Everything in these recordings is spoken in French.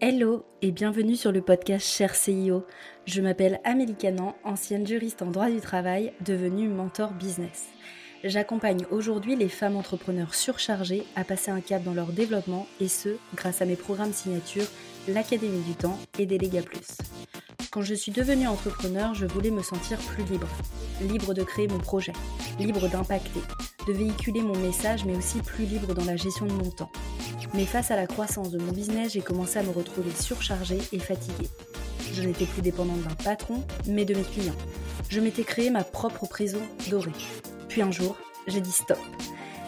Hello et bienvenue sur le podcast Cher CIO. Je m'appelle Amélie Canan, ancienne juriste en droit du travail, devenue mentor business. J'accompagne aujourd'hui les femmes entrepreneurs surchargées à passer un cap dans leur développement et ce, grâce à mes programmes signature, l'Académie du Temps et Déléga Plus. Quand je suis devenue entrepreneur, je voulais me sentir plus libre. Libre de créer mon projet, libre d'impacter, de véhiculer mon message, mais aussi plus libre dans la gestion de mon temps. Mais face à la croissance de mon business, j'ai commencé à me retrouver surchargée et fatiguée. Je n'étais plus dépendante d'un patron, mais de mes clients. Je m'étais créé ma propre prison dorée. Puis un jour, j'ai dit stop.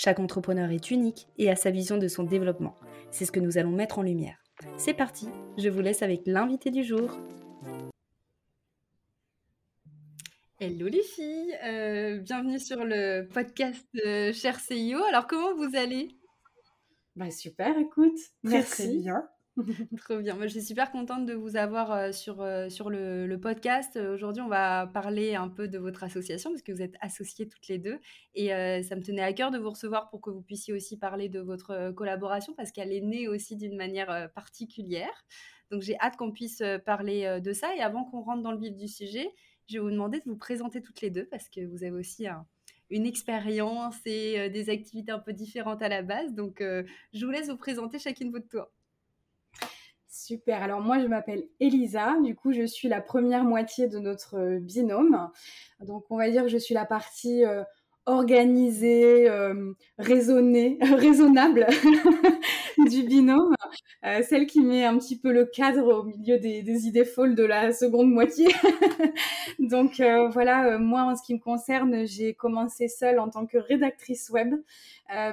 Chaque entrepreneur est unique et a sa vision de son développement. C'est ce que nous allons mettre en lumière. C'est parti, je vous laisse avec l'invité du jour. Hello les filles, euh, bienvenue sur le podcast euh, Cher CIO. Alors comment vous allez? Bah, Super, écoute, merci. bien. Trop bien. Moi, je suis super contente de vous avoir euh, sur, sur le, podcast. Aujourd'hui, on va parler un peu de votre association parce que vous êtes associées toutes les deux. Et ça me tenait à cœur de vous recevoir pour que vous puissiez aussi parler de votre collaboration parce qu'elle est née aussi d'une manière particulière. Donc, j'ai hâte qu'on puisse parler de ça. Et avant qu'on rentre dans le vif du sujet, je vais vous demander de vous présenter toutes les deux parce que vous avez aussi une expérience et euh, des activités un peu différentes à la base. Donc, euh, je vous laisse vous présenter chacune votre tour. Super. Alors moi, je m'appelle Elisa. Du coup, je suis la première moitié de notre euh, binôme. Donc, on va dire que je suis la partie organisée, raisonnée, raisonnable du binôme, euh, celle qui met un petit peu le cadre au milieu des, idées folles de la seconde moitié. Donc euh, voilà, euh, moi en ce qui me concerne, j'ai commencé seule en tant que rédactrice web,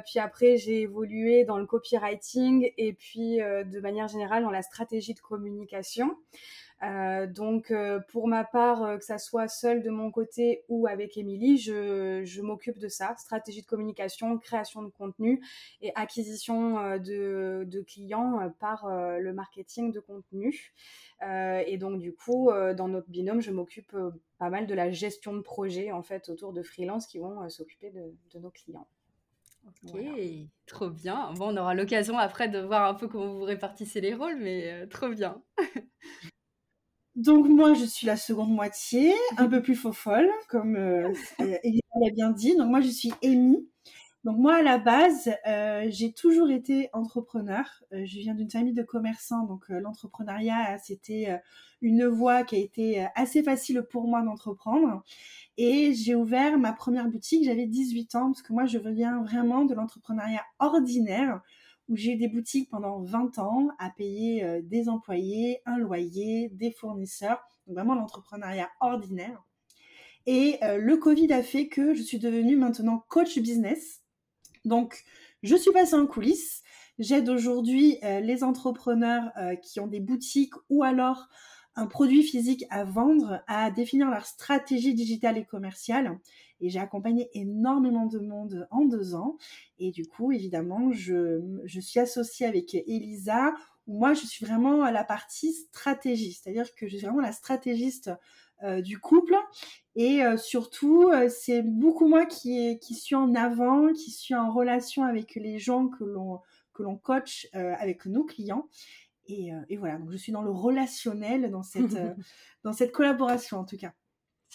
puis après j'ai évolué dans le copywriting et puis de manière générale dans la stratégie de communication. Euh, donc, euh, pour ma part, euh, que ça soit seule de mon côté ou avec Émilie, je, je m'occupe de ça, stratégie de communication, création de contenu et acquisition de, de clients par le marketing de contenu. et donc, du coup, dans notre binôme, je m'occupe pas mal de la gestion de projets en fait autour de freelance qui vont s'occuper de, de, nos clients. Ok, trop bien. Bon, on aura l'occasion après de voir un peu comment vous répartissez les rôles, mais trop bien. Donc moi, je suis la seconde moitié, un peu plus faux folle, comme euh, l'a bien dit. Donc moi, je suis Amy. Donc moi, à la base, euh, j'ai toujours été entrepreneur. Euh, je viens d'une famille de commerçants, donc euh, l'entrepreneuriat, c'était une voie qui a été assez facile pour moi d'entreprendre. Et j'ai ouvert ma première boutique, j'avais 18 ans, parce que moi, je viens vraiment de l'entrepreneuriat ordinaire où j'ai eu des boutiques pendant 20 ans à payer euh, des employés, un loyer, des fournisseurs, donc vraiment l'entrepreneuriat ordinaire. Et euh, le Covid a fait que je suis devenue maintenant coach business. Donc, je suis passée en coulisses. J'aide aujourd'hui euh, les entrepreneurs qui ont des boutiques ou alors un produit physique à vendre à définir leur stratégie digitale et commerciale et j'ai accompagné énormément de monde en deux ans. Et du coup, évidemment, je, je suis associée avec Elisa, où moi, je suis vraiment à la partie stratégie, c'est-à-dire que je suis vraiment la stratégiste euh, du couple. Et euh, surtout, euh, c'est beaucoup moi qui, qui suis en avant, qui suis en relation avec les gens que l'on que l'on coach avec nos clients. Et, et, voilà, donc je suis dans le relationnel, dans cette, dans cette collaboration en tout cas.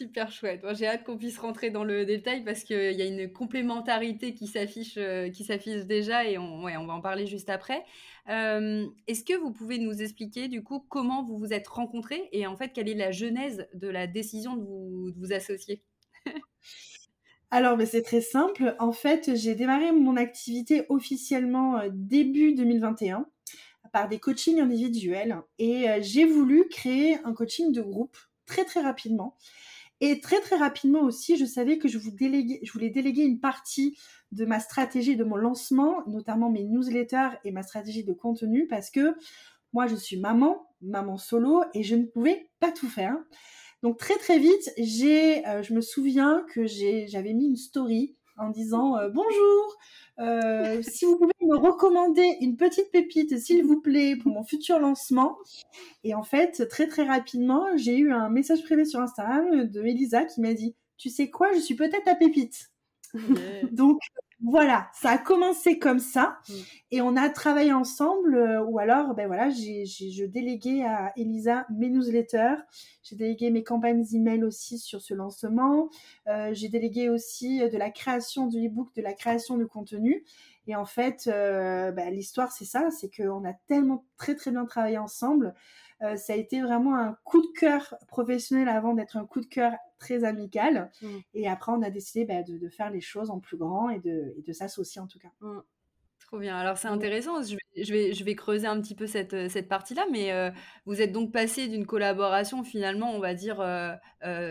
Super chouette. J'ai hâte qu'on puisse rentrer dans le détail parce qu'il y a une complémentarité qui s'affiche, euh, qui s'affiche déjà et on, va en parler juste après. Euh, est-ce que vous pouvez nous expliquer du coup comment vous vous êtes rencontrés et en fait quelle est la genèse de la décision de vous, associer? Alors, c'est très simple. En fait, j'ai démarré mon activité officiellement euh, début 2021 par des coachings individuels et j'ai voulu créer un coaching de groupe très très rapidement. Et très très rapidement aussi, je savais que je, voulais déléguer une partie de ma stratégie de mon lancement, notamment mes newsletters et ma stratégie de contenu, parce que moi je suis maman, maman solo, et je ne pouvais pas tout faire. Donc très très vite, j'ai, je me souviens que j'avais mis une story en disant bonjour, euh, si vous pouvez me recommander une petite pépite, s'il vous plaît, pour mon futur lancement. Et en fait, très très rapidement, j'ai eu un message privé sur Instagram de Elisa qui m'a dit, tu sais quoi, je suis peut-être ta pépite. Donc voilà, ça a commencé comme ça mm. et on a travaillé ensemble euh, ou alors ben voilà, j'ai je déléguais à Elisa mes newsletters, j'ai délégué mes campagnes email aussi sur ce lancement, euh, j'ai délégué aussi de la création du e-book, de la création de contenu et en fait euh, ben, l'histoire c'est ça, c'est qu'on a tellement très très bien travaillé ensemble euh, ça a été vraiment un coup de cœur professionnel avant d'être un coup de cœur très amical. Mm. Et après, on a décidé bah, de, faire les choses en plus grand et de, de s'associer en tout cas. Mm. Trop bien. Alors c'est intéressant, je vais, je vais, je vais, creuser un petit peu cette, euh, cette partie-là, mais euh, vous êtes donc passé d'une collaboration finalement, on va dire,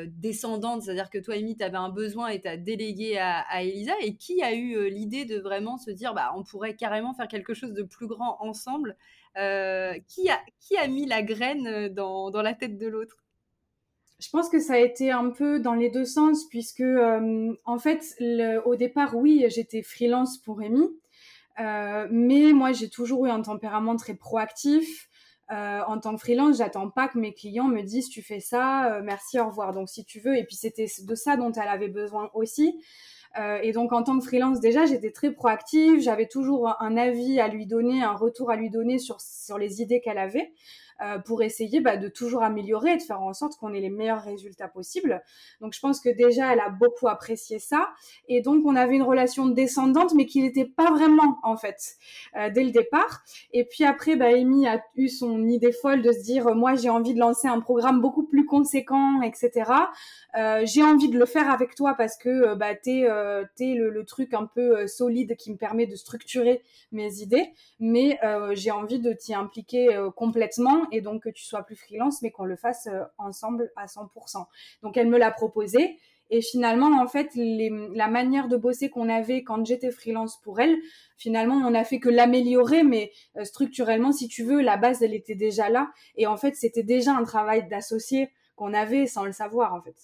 descendante, c'est-à-dire que toi, Amy, tu avais un besoin et tu as délégué à, à, Elisa, et qui a eu l'idée de vraiment se dire, bah, on pourrait carrément faire quelque chose de plus grand ensemble qui, a, qui a mis la graine euh, dans, dans la tête de l'autre? Je pense que ça a été un peu dans les deux sens, puisque euh, en fait, au départ, oui, j'étais freelance pour Rémi, mais moi, j'ai toujours eu un tempérament très proactif. en tant que freelance, j'attends pas que mes clients me disent tu fais ça, merci, au revoir. Donc si tu veux, et puis c'était de ça dont elle avait besoin aussi. Euh, et donc en tant que freelance déjà, j'étais très proactive, j'avais toujours un avis à lui donner, un retour à lui donner sur, sur les idées qu'elle avait. Euh, pour essayer bah, de toujours améliorer et de faire en sorte qu'on ait les meilleurs résultats possibles. Donc je pense que déjà elle a beaucoup apprécié ça et donc on avait une relation descendante mais qui n'était pas vraiment en fait euh, dès le départ. Et puis après, bah, Amy a eu son idée folle de se dire moi j'ai envie de lancer un programme beaucoup plus conséquent, etc. Euh, j'ai envie de le faire avec toi parce que bah, t'es es le, le, truc un peu solide qui me permet de structurer mes idées, mais j'ai envie de t'y impliquer complètement et donc que tu sois plus freelance, mais qu'on le fasse euh, ensemble à 100%. Donc elle me l'a proposé. Et finalement, en fait, la manière de bosser qu'on avait quand j'étais freelance pour elle, finalement, on a fait que l'améliorer, mais euh, structurellement, si tu veux, la base, elle était déjà là. Et en fait, c'était déjà un travail d'associé qu'on avait sans le savoir, en fait.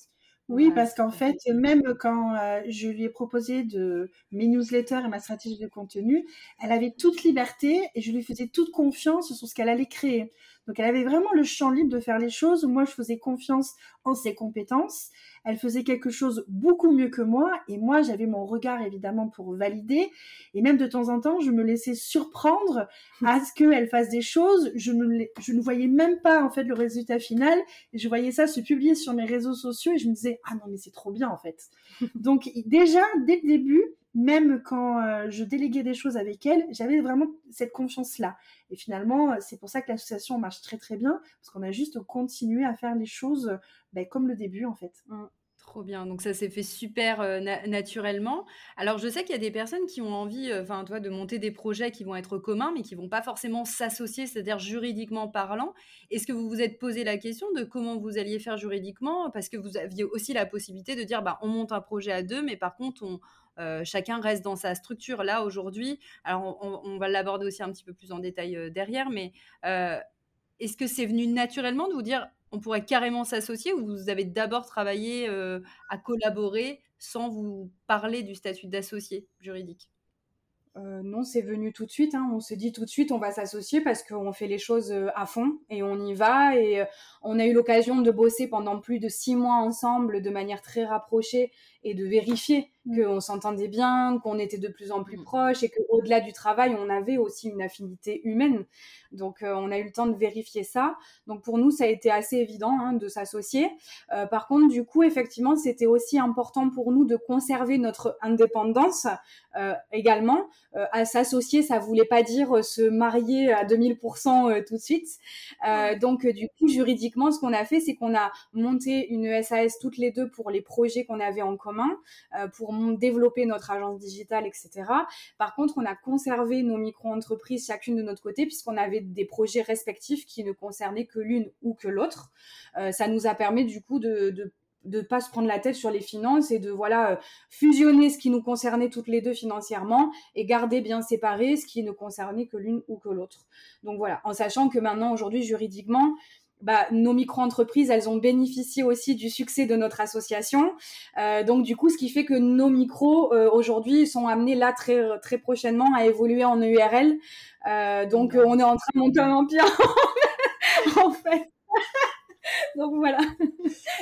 Oui, parce qu'en fait, même quand euh, je lui ai proposé de mes newsletters et ma stratégie de contenu, elle avait toute liberté et je lui faisais toute confiance sur ce qu'elle allait créer. Donc elle avait vraiment le champ libre de faire les choses. Moi, je faisais confiance en ses compétences. Elle faisait quelque chose beaucoup mieux que moi et moi, j'avais mon regard évidemment pour valider. Et même de temps en temps, je me laissais surprendre à ce qu'elle fasse des choses. Je ne, je ne voyais même pas en fait le résultat final. Et je voyais ça se publier sur mes réseaux sociaux et je me disais ah non mais c'est trop bien en fait. Donc déjà dès le début, même quand euh, je déléguais des choses avec elle, j'avais vraiment cette confiance-là. Et finalement, euh, c'est pour ça que l'association marche très très bien, parce qu'on a juste continué à faire les choses ben, comme le début en fait. Mmh. Trop bien. Donc ça s'est fait super euh, naturellement. Alors je sais qu'il y a des personnes qui ont envie, enfin toi, de monter des projets qui vont être communs, mais qui vont pas forcément s'associer, c'est-à-dire juridiquement parlant. Est-ce que vous vous êtes posé la question de comment vous alliez faire juridiquement? Parce que vous aviez aussi la possibilité de dire, bah, on monte un projet à deux, mais par contre, on, euh, chacun reste dans sa structure. Là, aujourd'hui, alors on, va l'aborder aussi un petit peu plus en détail euh, derrière, mais euh, est-ce que c'est venu naturellement de vous dire on pourrait carrément s'associer ou vous avez d'abord travaillé à collaborer sans vous parler du statut d'associé juridique? Non, c'est venu tout de suite. Hein. On se dit tout de suite, on va s'associer parce qu'on fait les choses à fond et on y va. Et on a eu l'occasion de bosser pendant plus de six mois ensemble de manière très rapprochée et de vérifier mm. qu'on s'entendait bien, qu'on était de plus en plus mm. proches et qu'au-delà du travail, on avait aussi une affinité humaine. Donc, euh, on a eu le temps de vérifier ça. Donc, pour nous, ça a été assez évident hein, de s'associer. Euh, par contre, du coup, effectivement, c'était aussi important pour nous de conserver notre indépendance euh, également. à s'associer, ça voulait pas dire se marier à 2000% tout de suite. donc, du coup, juridiquement, ce qu'on a fait, c'est qu'on a monté une SAS toutes les deux pour les projets qu'on avait en commun euh, pour développer notre agence digitale, etc. Par contre, on a conservé nos micro-entreprises chacune de notre côté puisqu'on avait des projets respectifs qui ne concernaient que l'une ou que l'autre. Euh, ça nous a permis du coup de, de pas se prendre la tête sur les finances et de voilà euh, fusionner ce qui nous concernait toutes les deux financièrement et garder bien séparé ce qui ne concernait que l'une ou que l'autre. Donc voilà, en sachant que maintenant aujourd'hui juridiquement bah, nos micro-entreprises, elles ont bénéficié aussi du succès de notre association. Euh, donc du coup, ce qui fait que nos micros euh, aujourd'hui sont amenés là très très prochainement à évoluer en EURL. Euh, donc on est en train de monter un empire en fait. donc voilà.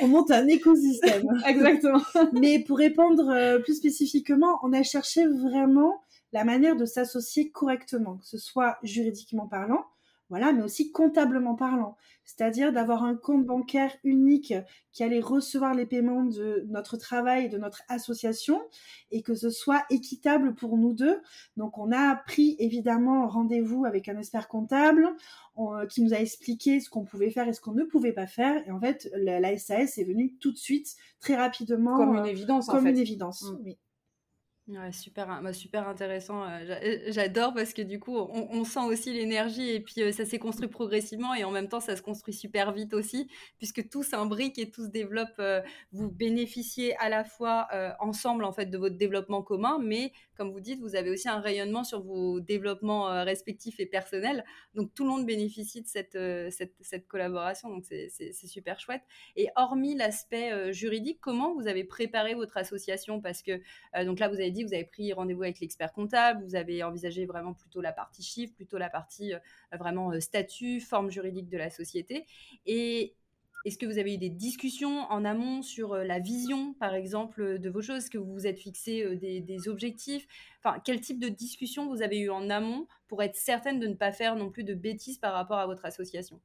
On monte un écosystème. Exactement. Mais pour répondre plus spécifiquement, on a cherché vraiment la manière de s'associer correctement, que ce soit juridiquement parlant, voilà, mais aussi comptablement parlant. C'est-à-dire d'avoir un compte bancaire unique qui allait recevoir les paiements de notre travail, de notre association, et que ce soit équitable pour nous deux. Donc, on a pris évidemment rendez-vous avec un expert comptable qui nous a expliqué ce qu'on pouvait faire et ce qu'on ne pouvait pas faire. Et en fait, la, SAS est venue tout de suite, très rapidement. Comme une évidence, comme en fait. une évidence, mm. oui. Super, bah, super intéressant. Euh, j'adore parce que du coup, on, sent aussi l'énergie et puis euh, ça s'est construit progressivement et en même temps, ça se construit super vite aussi puisque tout s'imbrique et tout se développe. Euh, vous bénéficiez à la fois ensemble en fait de votre développement commun, mais comme vous dites, vous avez aussi un rayonnement sur vos développements respectifs et personnels. Donc tout le monde bénéficie de cette, cette collaboration. Donc c'est super chouette. Et hormis l'aspect juridique, comment vous avez préparé votre association? Parce que donc là, vous avez dit, vous avez pris rendez-vous avec l'expert comptable, vous avez envisagé vraiment plutôt la partie chiffre, plutôt la partie euh, vraiment euh, statut, forme juridique de la société. Et est-ce que vous avez eu des discussions en amont sur euh, la vision, par exemple, de vos choses? Est-ce que vous vous êtes fixé des, objectifs? Enfin, quel type de discussion vous avez eu en amont pour être certaine de ne pas faire non plus de bêtises par rapport à votre association?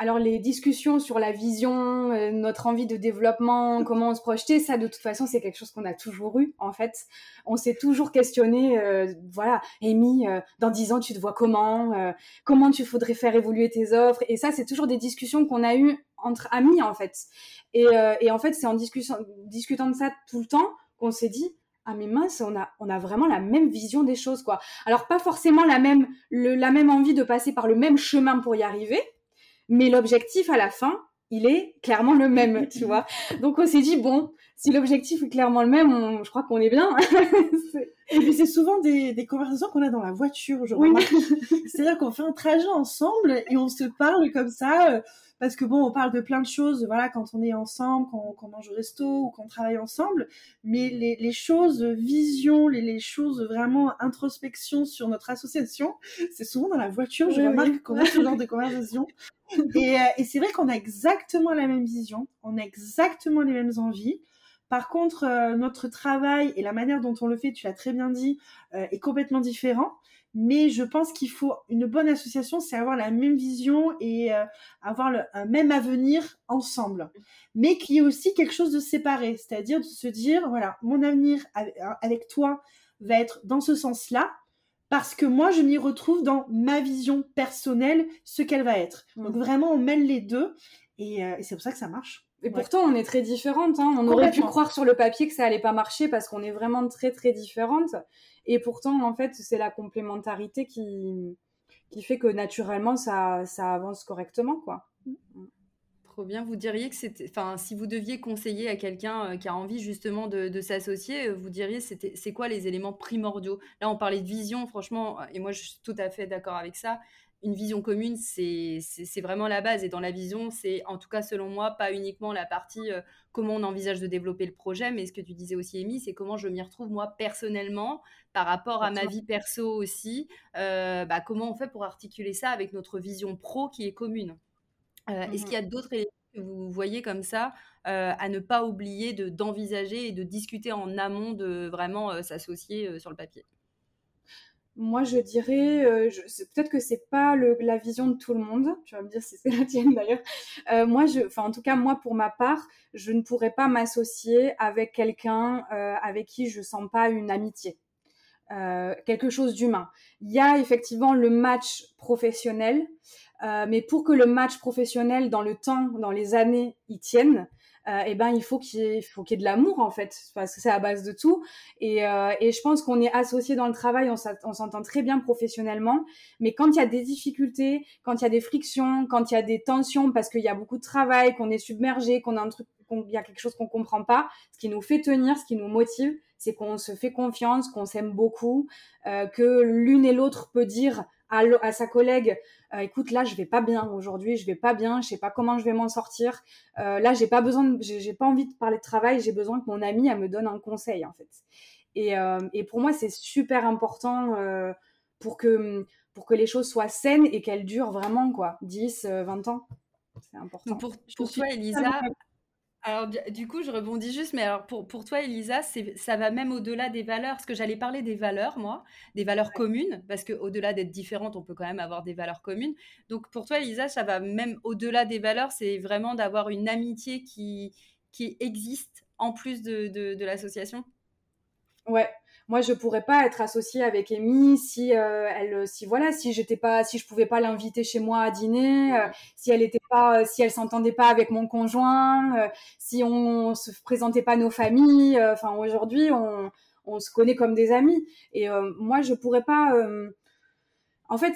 Alors les discussions sur la vision, euh, notre envie de développement, comment on se projeter, ça de toute façon c'est quelque chose qu'on a toujours eu en fait. On s'est toujours questionné, euh, voilà, Amy, euh, dans dix ans tu te vois comment, comment tu faudrais faire évoluer tes offres, et ça c'est toujours des discussions qu'on a eues entre amis en fait. Et, et en fait c'est en discussion, discutant de ça tout le temps qu'on s'est dit ah mais mince, on a, on a vraiment la même vision des choses quoi. Alors pas forcément la même, le, la même envie de passer par le même chemin pour y arriver mais l'objectif à la fin, il est clairement le même, tu vois. Donc on s'est dit bon, si l'objectif est clairement le même, je crois qu'on est bien. et puis c'est souvent des, des conversations qu'on a dans la voiture, je oui. C'est-à-dire qu'on fait un trajet ensemble et on se parle comme ça. Euh, parce que bon, on parle de plein de choses, voilà, quand on est ensemble, quand, on mange au resto ou qu'on travaille ensemble, mais les, les choses vision, les, les, choses vraiment introspection sur notre association, c'est souvent dans la voiture, je remarque qu'on a ce genre de conversation. Et, euh, et c'est vrai qu'on a exactement la même vision, on a exactement les mêmes envies. Par contre, euh, notre travail et la manière dont on le fait, tu l'as très bien dit, euh, est complètement différent mais je pense qu'il faut une bonne association, c'est avoir la même vision et euh, avoir le, un même avenir ensemble, mais qu'il y ait aussi quelque chose de séparé, c'est-à-dire de se dire voilà, mon avenir avec toi va être dans ce sens-là, parce que moi je m'y retrouve dans ma vision personnelle, ce qu'elle va être. Donc mmh. vraiment on mêle les deux et, et c'est pour ça que ça marche. Et pourtant, on est très différentes. Hein. On aurait pu croire sur le papier que ça allait pas marcher parce qu'on est vraiment très très différentes. Et pourtant, en fait, c'est la complémentarité qui, qui fait que naturellement, ça, ça avance correctement, quoi. Trop bien. Vous diriez que c'était, enfin, si vous deviez conseiller à quelqu'un euh, qui a envie justement de, de s'associer, euh, vous diriez c'était, c'est quoi les éléments primordiaux? Là, on parlait de vision, franchement, et moi, je suis tout à fait d'accord avec ça une vision commune, c'est vraiment la base. Et dans la vision, c'est en tout cas selon moi, pas uniquement la partie euh, comment on envisage de développer le projet, mais ce que tu disais aussi, Amy, c'est comment je m'y retrouve moi personnellement par rapport à ma vie perso aussi. Euh, bah, comment on fait pour articuler ça avec notre vision pro qui est commune? Euh, Est-ce qu'il y a mmh d'autres éléments que vous voyez comme ça à ne pas oublier d'envisager et de discuter en amont de vraiment s'associer sur le papier? Moi, je dirais, euh, peut-être que c'est pas le, la vision de tout le monde. Tu vas me dire si c'est la tienne d'ailleurs. Euh, moi, je, enfin, en tout cas, moi, pour ma part, je ne pourrais pas m'associer avec quelqu'un euh, avec qui je sens pas une amitié, quelque chose d'humain. Il y a effectivement le match professionnel, mais pour que le match professionnel dans le temps, dans les années, y tienne, euh, eh ben il faut qu'il y qu'il y ait de l'amour en fait, parce que c'est à base de tout. Et, euh, et je pense qu'on est associé dans le travail, on s'entend très bien professionnellement, mais quand il y a des difficultés, quand il y a des frictions, quand il y a des tensions, parce qu'il y a beaucoup de travail, qu'on est submergé, qu'on a un truc, qu'il y a quelque chose qu'on comprend pas, ce qui nous fait tenir, ce qui nous motive, c'est qu'on se fait confiance, qu'on s'aime beaucoup, euh, que l'une et l'autre peut dire à, sa collègue, écoute, là, je vais pas bien aujourd'hui, je vais pas bien, je sais pas comment je vais m'en sortir. là, j'ai pas besoin, j'ai pas envie de parler de travail, j'ai besoin que mon ami elle me donne un conseil en fait. Et, et pour moi, c'est super important pour que pour que les choses soient saines et qu'elles durent vraiment quoi, 10, 20 ans. C'est important. Pour, pour toi, Elisa, alors, du coup, je rebondis juste, mais alors pour, pour toi, Elisa, ça va même au-delà des valeurs, parce que j'allais parler des valeurs, moi, des valeurs communes, parce qu'au-delà d'être différentes, on peut quand même avoir des valeurs communes. Donc, pour toi, Elisa, ça va même au-delà des valeurs, c'est vraiment d'avoir une amitié qui, qui existe en plus de, de, de l'association? Ouais, moi je pourrais pas être associée avec Amy si euh, elle si voilà si j'étais pas si je pouvais pas l'inviter chez moi à dîner euh, si elle était pas si elle s'entendait pas avec mon conjoint euh, si on se présentait pas nos familles enfin aujourd'hui on on se connaît comme des amis. Et moi je pourrais pas en fait,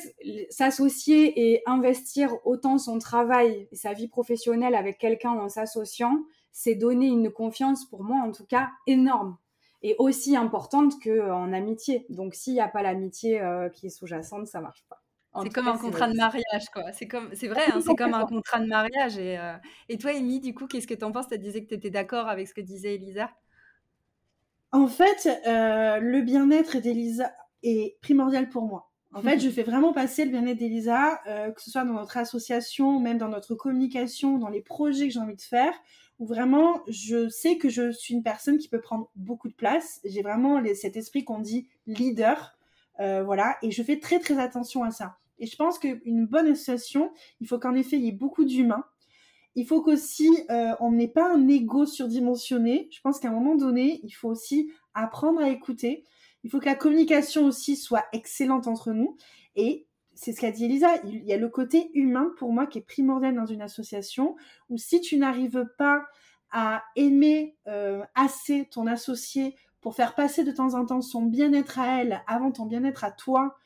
s'associer et investir autant son travail et sa vie professionnelle avec quelqu'un en s'associant, c'est donner une confiance, pour moi en tout cas, énorme est aussi importante qu'en amitié. Donc s'il n'y a pas l'amitié euh, qui est sous-jacente, ça marche pas. C'est comme un contrat de mariage, quoi. C'est comme, c'est vrai, hein, c'est comme un contrat de mariage. Et, euh, et toi, Amy, du coup, qu'est-ce que tu en penses? Tu disais que tu étais d'accord avec ce que disait Elisa? En fait, euh, le bien-être d'Elisa est primordial pour moi. En fait, je fais vraiment passer le bien-être d'Elisa, que ce soit dans notre association, même dans notre communication, dans les projets que j'ai envie de faire où vraiment je sais que je suis une personne qui peut prendre beaucoup de place. J'ai vraiment cet esprit qu'on dit leader, euh, voilà, et je fais très très attention à ça. Et je pense qu'une bonne association, il faut qu'en effet il y ait beaucoup d'humains. Il faut qu'aussi euh, on n'ait pas un ego surdimensionné. Je pense qu'à un moment donné, il faut aussi apprendre à écouter. Il faut que la communication aussi soit excellente entre nous. Et c'est ce qu'a dit Elisa, il y a le côté humain pour moi qui est primordial dans une association, où si tu n'arrives pas à aimer euh, assez ton associé pour faire passer de temps en temps son bien-être à elle avant ton bien-être à toi,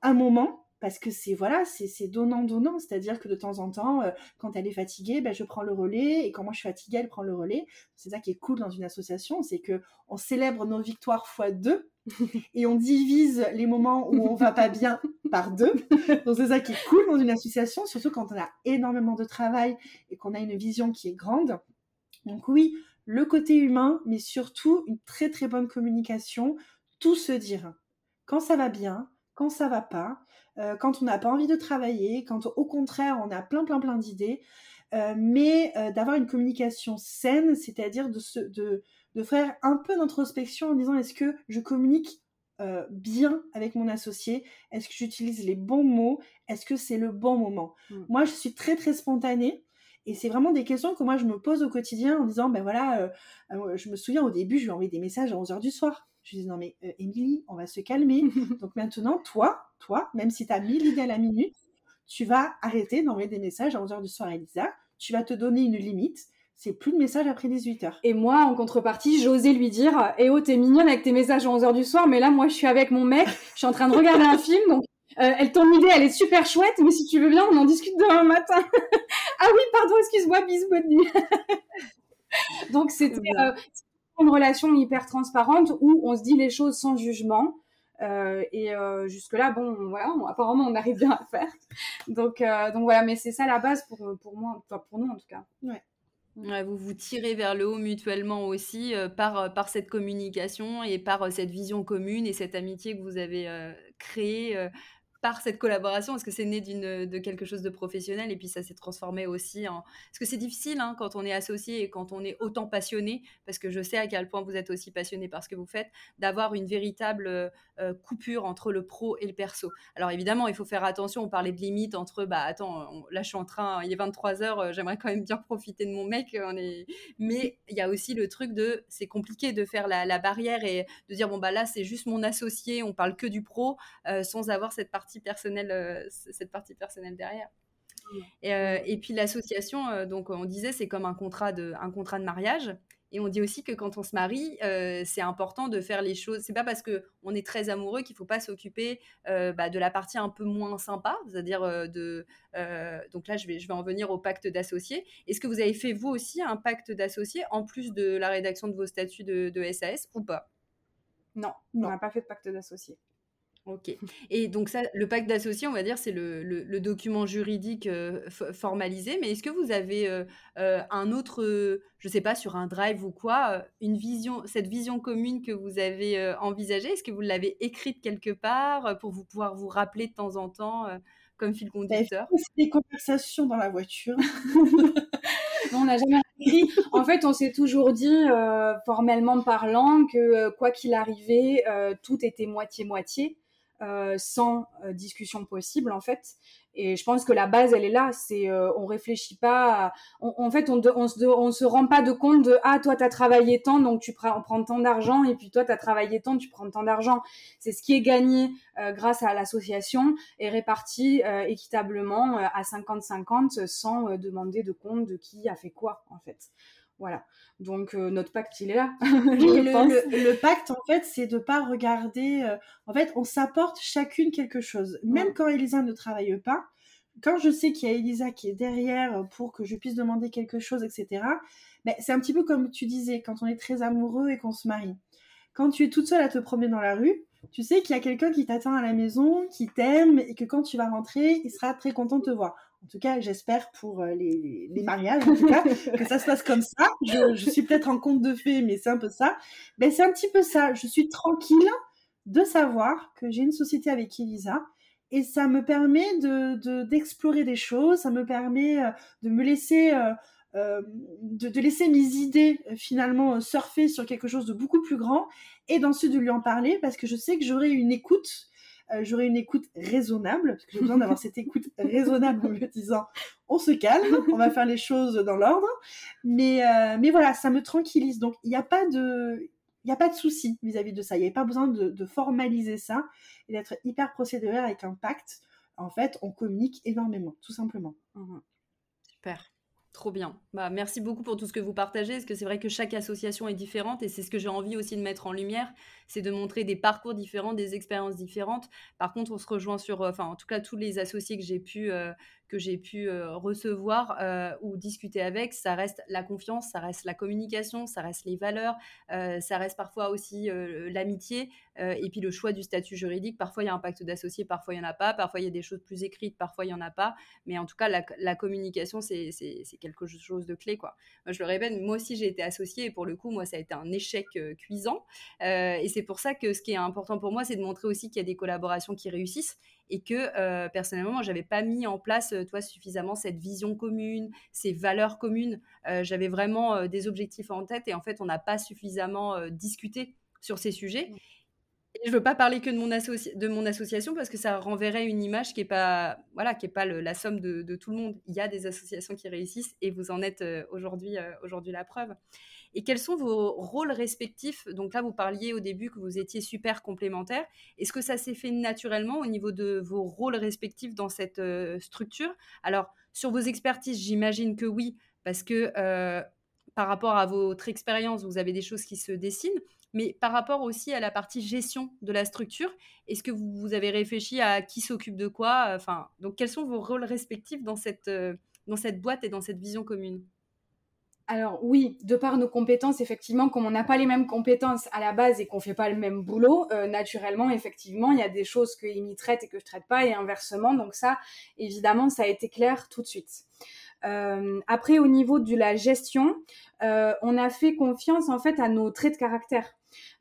un moment, parce que c'est voilà, c'est donnant donnant, c'est-à-dire que de temps en temps, euh, quand elle est fatiguée, ben, je prends le relais, et quand moi je suis fatiguée, elle prend le relais. C'est ça qui est cool dans une association, c'est que on célèbre nos victoires fois deux et on divise les moments où on va pas bien par deux. Donc c'est ça qui est cool dans une association, surtout quand on a énormément de travail et qu'on a une vision qui est grande. Donc oui, le côté humain, mais surtout une très très bonne communication, tout se dire. Quand ça va bien, quand ça va pas, euh, quand on n'a pas envie de travailler, quand au contraire on a plein plein plein d'idées, euh, mais euh, d'avoir une communication saine, c'est-à-dire de, de, de faire un peu d'introspection en disant est-ce que je communique bien avec mon associé? Est-ce que j'utilise les bons mots? Est-ce que c'est le bon moment? Mmh. Moi, je suis très très spontanée. Et c'est vraiment des questions que moi je me pose au quotidien en disant, ben voilà, je me souviens au début, je lui envoyé des messages à 11h du soir. Je lui dis, non mais Émilie, on va se calmer. Donc maintenant, toi, toi, même si tu as 1000 idées à la minute, tu vas arrêter d'envoyer des messages à 11h du soir à Elisa. Tu vas te donner une limite. C'est plus de messages après 18h. Et moi, en contrepartie, j'osais lui dire Eh oh, t'es mignonne avec tes messages à 11h du soir, mais là, moi, je suis avec mon mec, je suis en train de regarder un film, donc euh, elle ton idée, elle est super chouette, mais si tu veux bien, on en discute demain matin. ah oui, pardon, excuse-moi, bisous, bonne nuit. donc c'était euh, une relation hyper transparente où on se dit les choses sans jugement. Euh, et euh, jusque-là, bon, voilà, apparemment, on arrive bien à faire. Donc, euh, donc voilà, mais c'est ça la base pour, pour moi, pour nous en tout cas. Ouais. vous vous tirez vers le haut mutuellement aussi par, par cette communication et par cette vision commune et cette amitié que vous avez créée par cette collaboration Est-ce que c'est né d'une, de quelque chose de professionnel et puis ça s'est transformé aussi en... Parce que c'est difficile hein, quand on est associé et quand on est autant passionné, parce que je sais à quel point vous êtes aussi passionné par ce que vous faites, d'avoir une véritable euh, coupure entre le pro et le perso. Alors évidemment, il faut faire attention, on parlait de limite entre, bah attends, là je suis en train, il est 23h, euh, j'aimerais quand même bien profiter de mon mec, on est... mais il y a aussi le truc de, c'est compliqué de faire la, barrière et de dire, bon bah là c'est juste mon associé, on parle que du pro, euh, sans avoir cette partie personnelle, euh, cette partie personnelle derrière. Et, euh, et, puis l'association, euh, donc on disait, c'est comme un contrat de, un contrat de mariage. Et on dit aussi que quand on se marie, c'est important de faire les choses. C'est pas parce que on est très amoureux qu'il faut pas s'occuper bah, de la partie un peu moins sympa, c'est-à-dire de. donc là, je vais, je vais en venir au pacte d'associés. Est-ce que vous avez fait vous aussi un pacte d'associés en plus de la rédaction de vos statuts de, de SAS ou pas? Non, on n'a pas fait de pacte d'associés. Ok. Et donc ça, le pacte d'associés, on va dire, c'est le, document juridique euh, formalisé. Mais est-ce que vous avez euh, euh, un autre, je ne sais pas, sur un drive ou quoi, une vision, cette vision commune que vous avez envisagée? Est-ce que vous l'avez écrite quelque part pour vous pouvoir vous rappeler de temps en temps comme fil bah, conducteur? C'est des conversations dans la voiture? on n'a jamais écrit. En fait, on s'est toujours dit, formellement parlant, que quoi qu'il arrivait, tout était moitié-moitié. Euh, sans euh, discussion possible en fait. Et je pense que la base, elle est là. C'est euh, on réfléchit pas. en fait, on, on, se, rend pas de compte de ah toi t'as travaillé tant donc tu prends, on prend tant d'argent et puis toi t'as travaillé tant tu prends tant d'argent. C'est ce qui est gagné grâce à l'association et réparti équitablement à 50-50 sans demander de compte de qui a fait quoi en fait. Voilà. Donc euh, notre pacte, il est là. le, pacte, en fait, c'est de pas regarder. Euh, en fait, on s'apporte chacune quelque chose. Même quand Elisa ne travaille pas, quand je sais qu'il y a Elisa qui est derrière pour que je puisse demander quelque chose, etc. Mais c'est un petit peu comme tu disais, quand on est très amoureux et qu'on se marie. Quand tu es toute seule à te promener dans la rue, tu sais qu'il y a quelqu'un qui t'attend à la maison, qui t'aime et que quand tu vas rentrer, il sera très content de te voir. En tout cas, j'espère pour euh, les, mariages, en tout cas, que ça se passe comme ça. Je, suis peut-être en conte de fées, mais c'est un peu ça. Ben, c'est un petit peu ça. Je suis tranquille de savoir que j'ai une société avec Elisa et ça me permet de d'explorer des choses. Ça me permet euh, de me laisser euh, de, de, laisser mes idées finalement surfer sur quelque chose de beaucoup plus grand et d'ensuite de lui en parler parce que je sais que j'aurai une écoute euh, j'aurai une écoute raisonnable, parce que j'ai besoin d'avoir cette écoute raisonnable en me disant on se calme, on va faire les choses dans l'ordre. Mais, euh, mais voilà, ça me tranquillise. Donc il n'y a pas de. Il n'y a pas de souci vis-à-vis de ça. Il n'y a pas besoin de, formaliser ça et d'être hyper procédurier avec un pacte. En fait, on communique énormément, tout simplement. Mmh Super. Trop bien. Bah, merci beaucoup pour tout ce que vous partagez, parce que c'est vrai que chaque association est différente et c'est ce que j'ai envie aussi de mettre en lumière, c'est de montrer des parcours différents, des expériences différentes. Par contre, on se rejoint sur, euh, enfin, en tout cas, tous les associés que j'ai pu, euh, que j'ai pu euh, recevoir ou discuter avec, ça reste la confiance, ça reste la communication, ça reste les valeurs, ça reste parfois aussi l'amitié et puis le choix du statut juridique. Parfois, il y a un pacte d'associés, parfois, il n'y en a pas, parfois, il y a des choses plus écrites, parfois, il n'y en a pas. Mais en tout cas, la, communication, c'est quelque chose de clé. Quoi. je le répète, moi aussi, j'ai été associée et pour le coup, moi, ça a été un échec cuisant. et c'est pour ça que ce qui est important pour moi, c'est de montrer aussi qu'il y a des collaborations qui réussissent et que euh, personnellement, j'avais pas mis en place, euh, toi, suffisamment cette vision commune, ces valeurs communes. Euh, j'avais vraiment des objectifs en tête et en fait, on n'a pas suffisamment discuté sur ces sujets. Mmh. Et je veux pas parler que de mon, de mon association parce que ça renverrait une image qui est pas, voilà, qui est pas la somme de, de, tout le monde. Il y a des associations qui réussissent et vous en êtes aujourd'hui, aujourd'hui la preuve. Et quels sont vos rôles respectifs? Donc là, vous parliez au début que vous étiez super complémentaires. Est-ce que ça s'est fait naturellement au niveau de vos rôles respectifs dans cette euh, structure? Alors, sur vos expertises, j'imagine que oui, parce que euh, par rapport à votre expérience, vous avez des choses qui se dessinent. Mais par rapport aussi à la partie gestion de la structure, est-ce que vous, avez réfléchi à qui s'occupe de quoi? Enfin, donc quels sont vos rôles respectifs dans cette, euh, dans cette boîte et dans cette vision commune? Alors oui, de par nos compétences, effectivement, comme on n'a pas les mêmes compétences à la base et qu'on fait pas le même boulot, euh, naturellement, effectivement, il y a des choses que Amy traite et que je traite pas et inversement. Donc ça, évidemment, ça a été clair tout de suite. Euh, après, au niveau de la gestion, euh, on a fait confiance en fait à nos traits de caractère.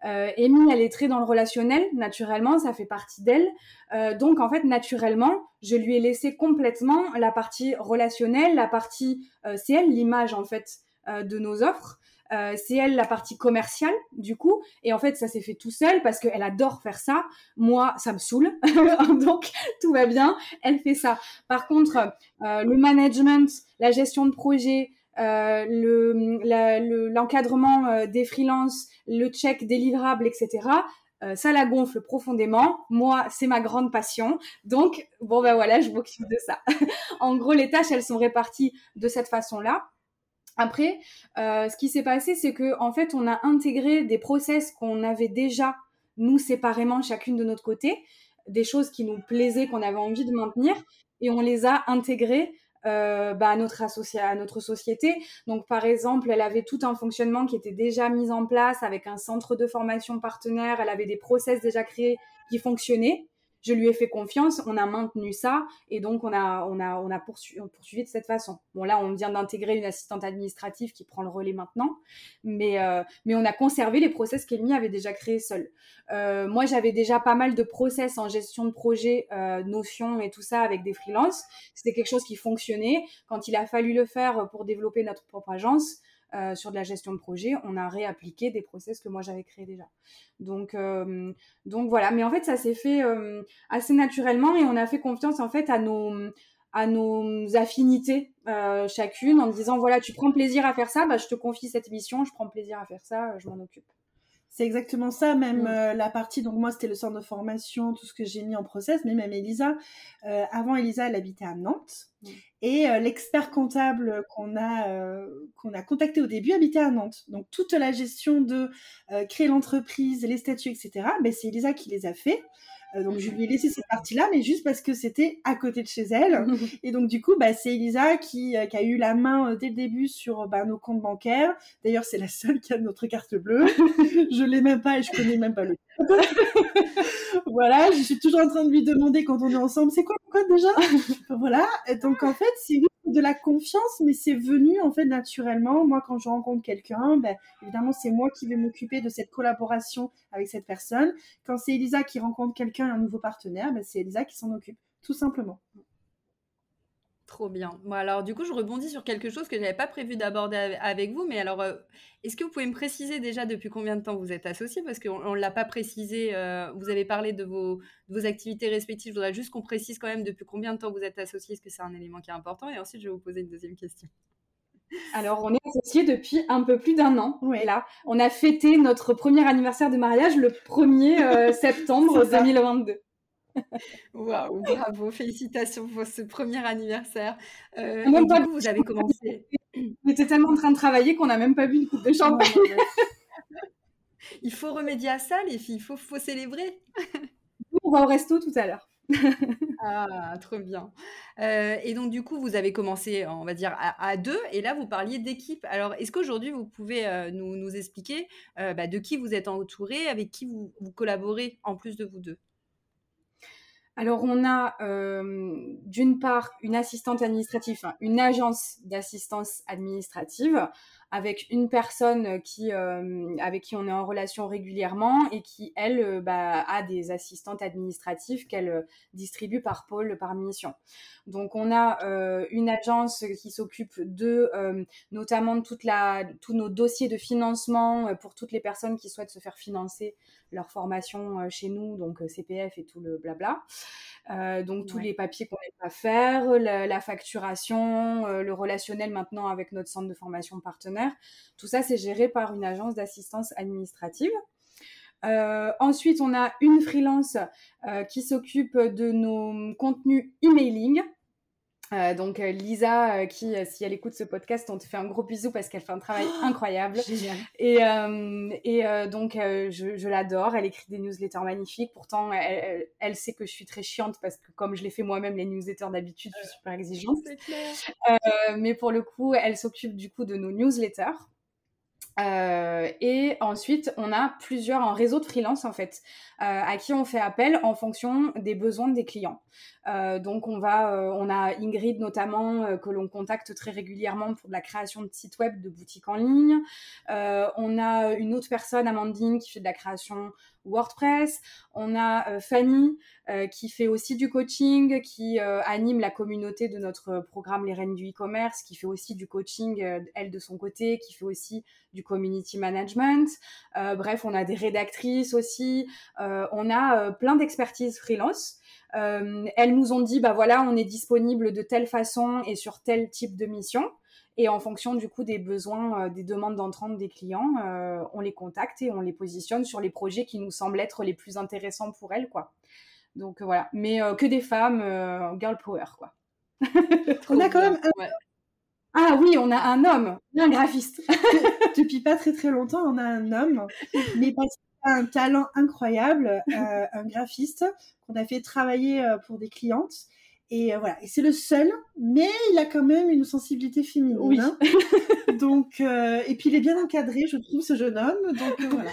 Euh, Amy, elle est très dans le relationnel, naturellement, ça fait partie d'elle. donc, en fait, naturellement, je lui ai laissé complètement la partie relationnelle, la partie, c'est elle l'image en fait euh, de nos offres. Euh, c'est elle la partie commerciale du coup et en fait ça s'est fait tout seul parce qu'elle adore faire ça moi ça me saoule donc tout va bien elle fait ça par contre euh, le management la gestion de projet l'encadrement des freelances le check des livrables etc ça la gonfle profondément. Moi, c'est ma grande passion. Donc, bon, ben voilà, je m'occupe de ça. en gros, les tâches, elles sont réparties de cette façon-là. Après, euh, ce qui s'est passé, c'est que en fait, on a intégré des process qu'on avait déjà nous séparément, chacune de notre côté, des choses qui nous plaisaient, qu'on avait envie de maintenir, et on les a intégrées euh, bah, à, notre à notre société. Donc, par exemple, elle avait tout un fonctionnement qui était déjà mis en place avec un centre de formation partenaire. Elle avait des process déjà créés qui fonctionnaient. Je lui ai fait confiance, on a maintenu ça et donc on a, on a, on a poursuivi, de cette façon. Bon là, on vient d'intégrer une assistante administrative qui prend le relais maintenant, mais, euh, mais on a conservé les process qu'Elmi avait déjà créés seule. Euh, moi, j'avais déjà pas mal de process en gestion de projet, euh, Notion et tout ça avec des freelances. C'était quelque chose qui fonctionnait. Quand il a fallu le faire pour développer notre propre agence, euh, sur de la gestion de projet, on a réappliqué des process que moi j'avais créés déjà. Donc, euh, donc voilà. Mais en fait, ça s'est fait euh, assez naturellement et on a fait confiance en fait à nos à nos affinités chacune en disant voilà tu prends plaisir à faire ça bah je te confie cette mission je prends plaisir à faire ça je m'en occupe c'est exactement ça, même mm. la partie, donc moi c'était le centre de formation, tout ce que j'ai mis en process, mais même Elisa, avant Elisa elle habitait à Nantes, mm. Et euh, l'expert comptable qu'on a, euh, qu'on a contacté au début habitait à Nantes. Donc toute la gestion de euh, créer l'entreprise, les statuts, etc., ben, c'est Elisa qui les a fait. Donc je lui ai laissé cette partie-là, mais juste parce que c'était à côté de chez elle. Et donc du coup, bah, c'est Elisa qui, qui, a eu la main dès le début sur bah, nos comptes bancaires. D'ailleurs, c'est la seule qui a notre carte bleue. je l'ai même pas et je connais même pas le voilà, je suis toujours en train de lui demander quand on est ensemble, c'est quoi le code déjà? Voilà, donc en fait, c'est de la confiance, mais c'est venu en fait naturellement. Moi, quand je rencontre quelqu'un, ben, évidemment, c'est moi qui vais m'occuper de cette collaboration avec cette personne. Quand c'est Elisa qui rencontre quelqu'un, un nouveau partenaire, ben, c'est Elisa qui s'en occupe, tout simplement. Trop bien. Bon, alors, du coup, je rebondis sur quelque chose que je n'avais pas prévu d'aborder avec vous. Mais alors, euh, est-ce que vous pouvez me préciser déjà depuis combien de temps vous êtes associés Parce qu'on ne l'a pas précisé. Euh, vous avez parlé de vos, vos, activités respectives. Je voudrais juste qu'on précise quand même depuis combien de temps vous êtes associés, parce que c'est un élément qui est important. Et ensuite, je vais vous poser une deuxième question. Alors, on est associés depuis un peu plus d'un an. Ouais. Là, on a fêté notre premier anniversaire de mariage le 1er euh, septembre 2022. Waouh, bravo, félicitations pour ce premier anniversaire. Euh, même pas vous, vous avez commencé. On était tellement en train de travailler qu'on n'a même pas bu une coupe de champagne. il faut remédier à ça, les filles, il faut, faut célébrer. On va au resto tout à l'heure. ah, trop bien. Euh, et donc, du coup, vous avez commencé, on va dire, à, deux, et là, vous parliez d'équipe. Alors, est-ce qu'aujourd'hui, vous pouvez euh, nous, nous, expliquer bah, de qui vous êtes entouré, avec qui vous, vous collaborez en plus de vous deux? Alors, on a euh, d'une part une assistante administrative, une agence d'assistance administrative avec une personne qui, euh, avec qui on est en relation régulièrement et qui, elle, euh, bah, a des assistantes administratives qu'elle distribue par pôle, par mission. Donc, on a une agence qui s'occupe de, notamment de tous nos dossiers de financement pour toutes les personnes qui souhaitent se faire financer leur formation chez nous, donc CPF et tout le blabla. donc, tous les papiers qu'on n'est pas faire, la, la facturation, le relationnel maintenant avec notre centre de formation partenaire tout ça, c'est géré par une agence d'assistance administrative. Euh, ensuite, on a une freelance euh, qui s'occupe de nos contenus emailing. Euh, donc Lisa, qui si elle écoute ce podcast, on te fait un gros bisou parce qu'elle fait un travail oh, incroyable. Et, et donc je, je l'adore. Elle écrit des newsletters magnifiques. Pourtant, elle, elle, sait que je suis très chiante parce que comme je les fais moi-même les newsletters d'habitude, je suis super exigeante. mais pour le coup, elle s'occupe du coup de nos newsletters. Euh, et ensuite, on a plusieurs, un réseau de freelance en fait, euh, à qui on fait appel en fonction des besoins des clients. Euh, donc, on va, on a Ingrid notamment que l'on contacte très régulièrement pour de la création de sites web, de boutiques en ligne. on a une autre personne, Amandine, qui fait de la création WordPress. On a Fanny qui fait aussi du coaching, qui anime la communauté de notre programme Les Reines du e-commerce, qui fait aussi du coaching, elle de son côté, qui fait aussi du community management. bref, on a des rédactrices aussi. on a plein d'expertise freelance. Euh, elles nous ont dit, bah voilà, on est disponible de telle façon et sur tel type de mission. Et en fonction du coup des besoins, euh, des demandes d'entrante des clients, euh, on les contacte et on les positionne sur les projets qui nous semblent être les plus intéressants pour elles, quoi. Donc voilà, mais que des femmes, girl power, quoi. on a quand même. Ah oui, on a un homme, un graphiste. Depuis pas très très longtemps, on a un homme, mais parce un talent incroyable, euh, un graphiste qu'on a fait travailler euh, pour des clientes. Et euh, voilà, et c'est le seul, mais il a quand même une sensibilité féminine. Oui. Hein. donc, et puis il est bien encadré, je trouve, ce jeune homme. Donc voilà.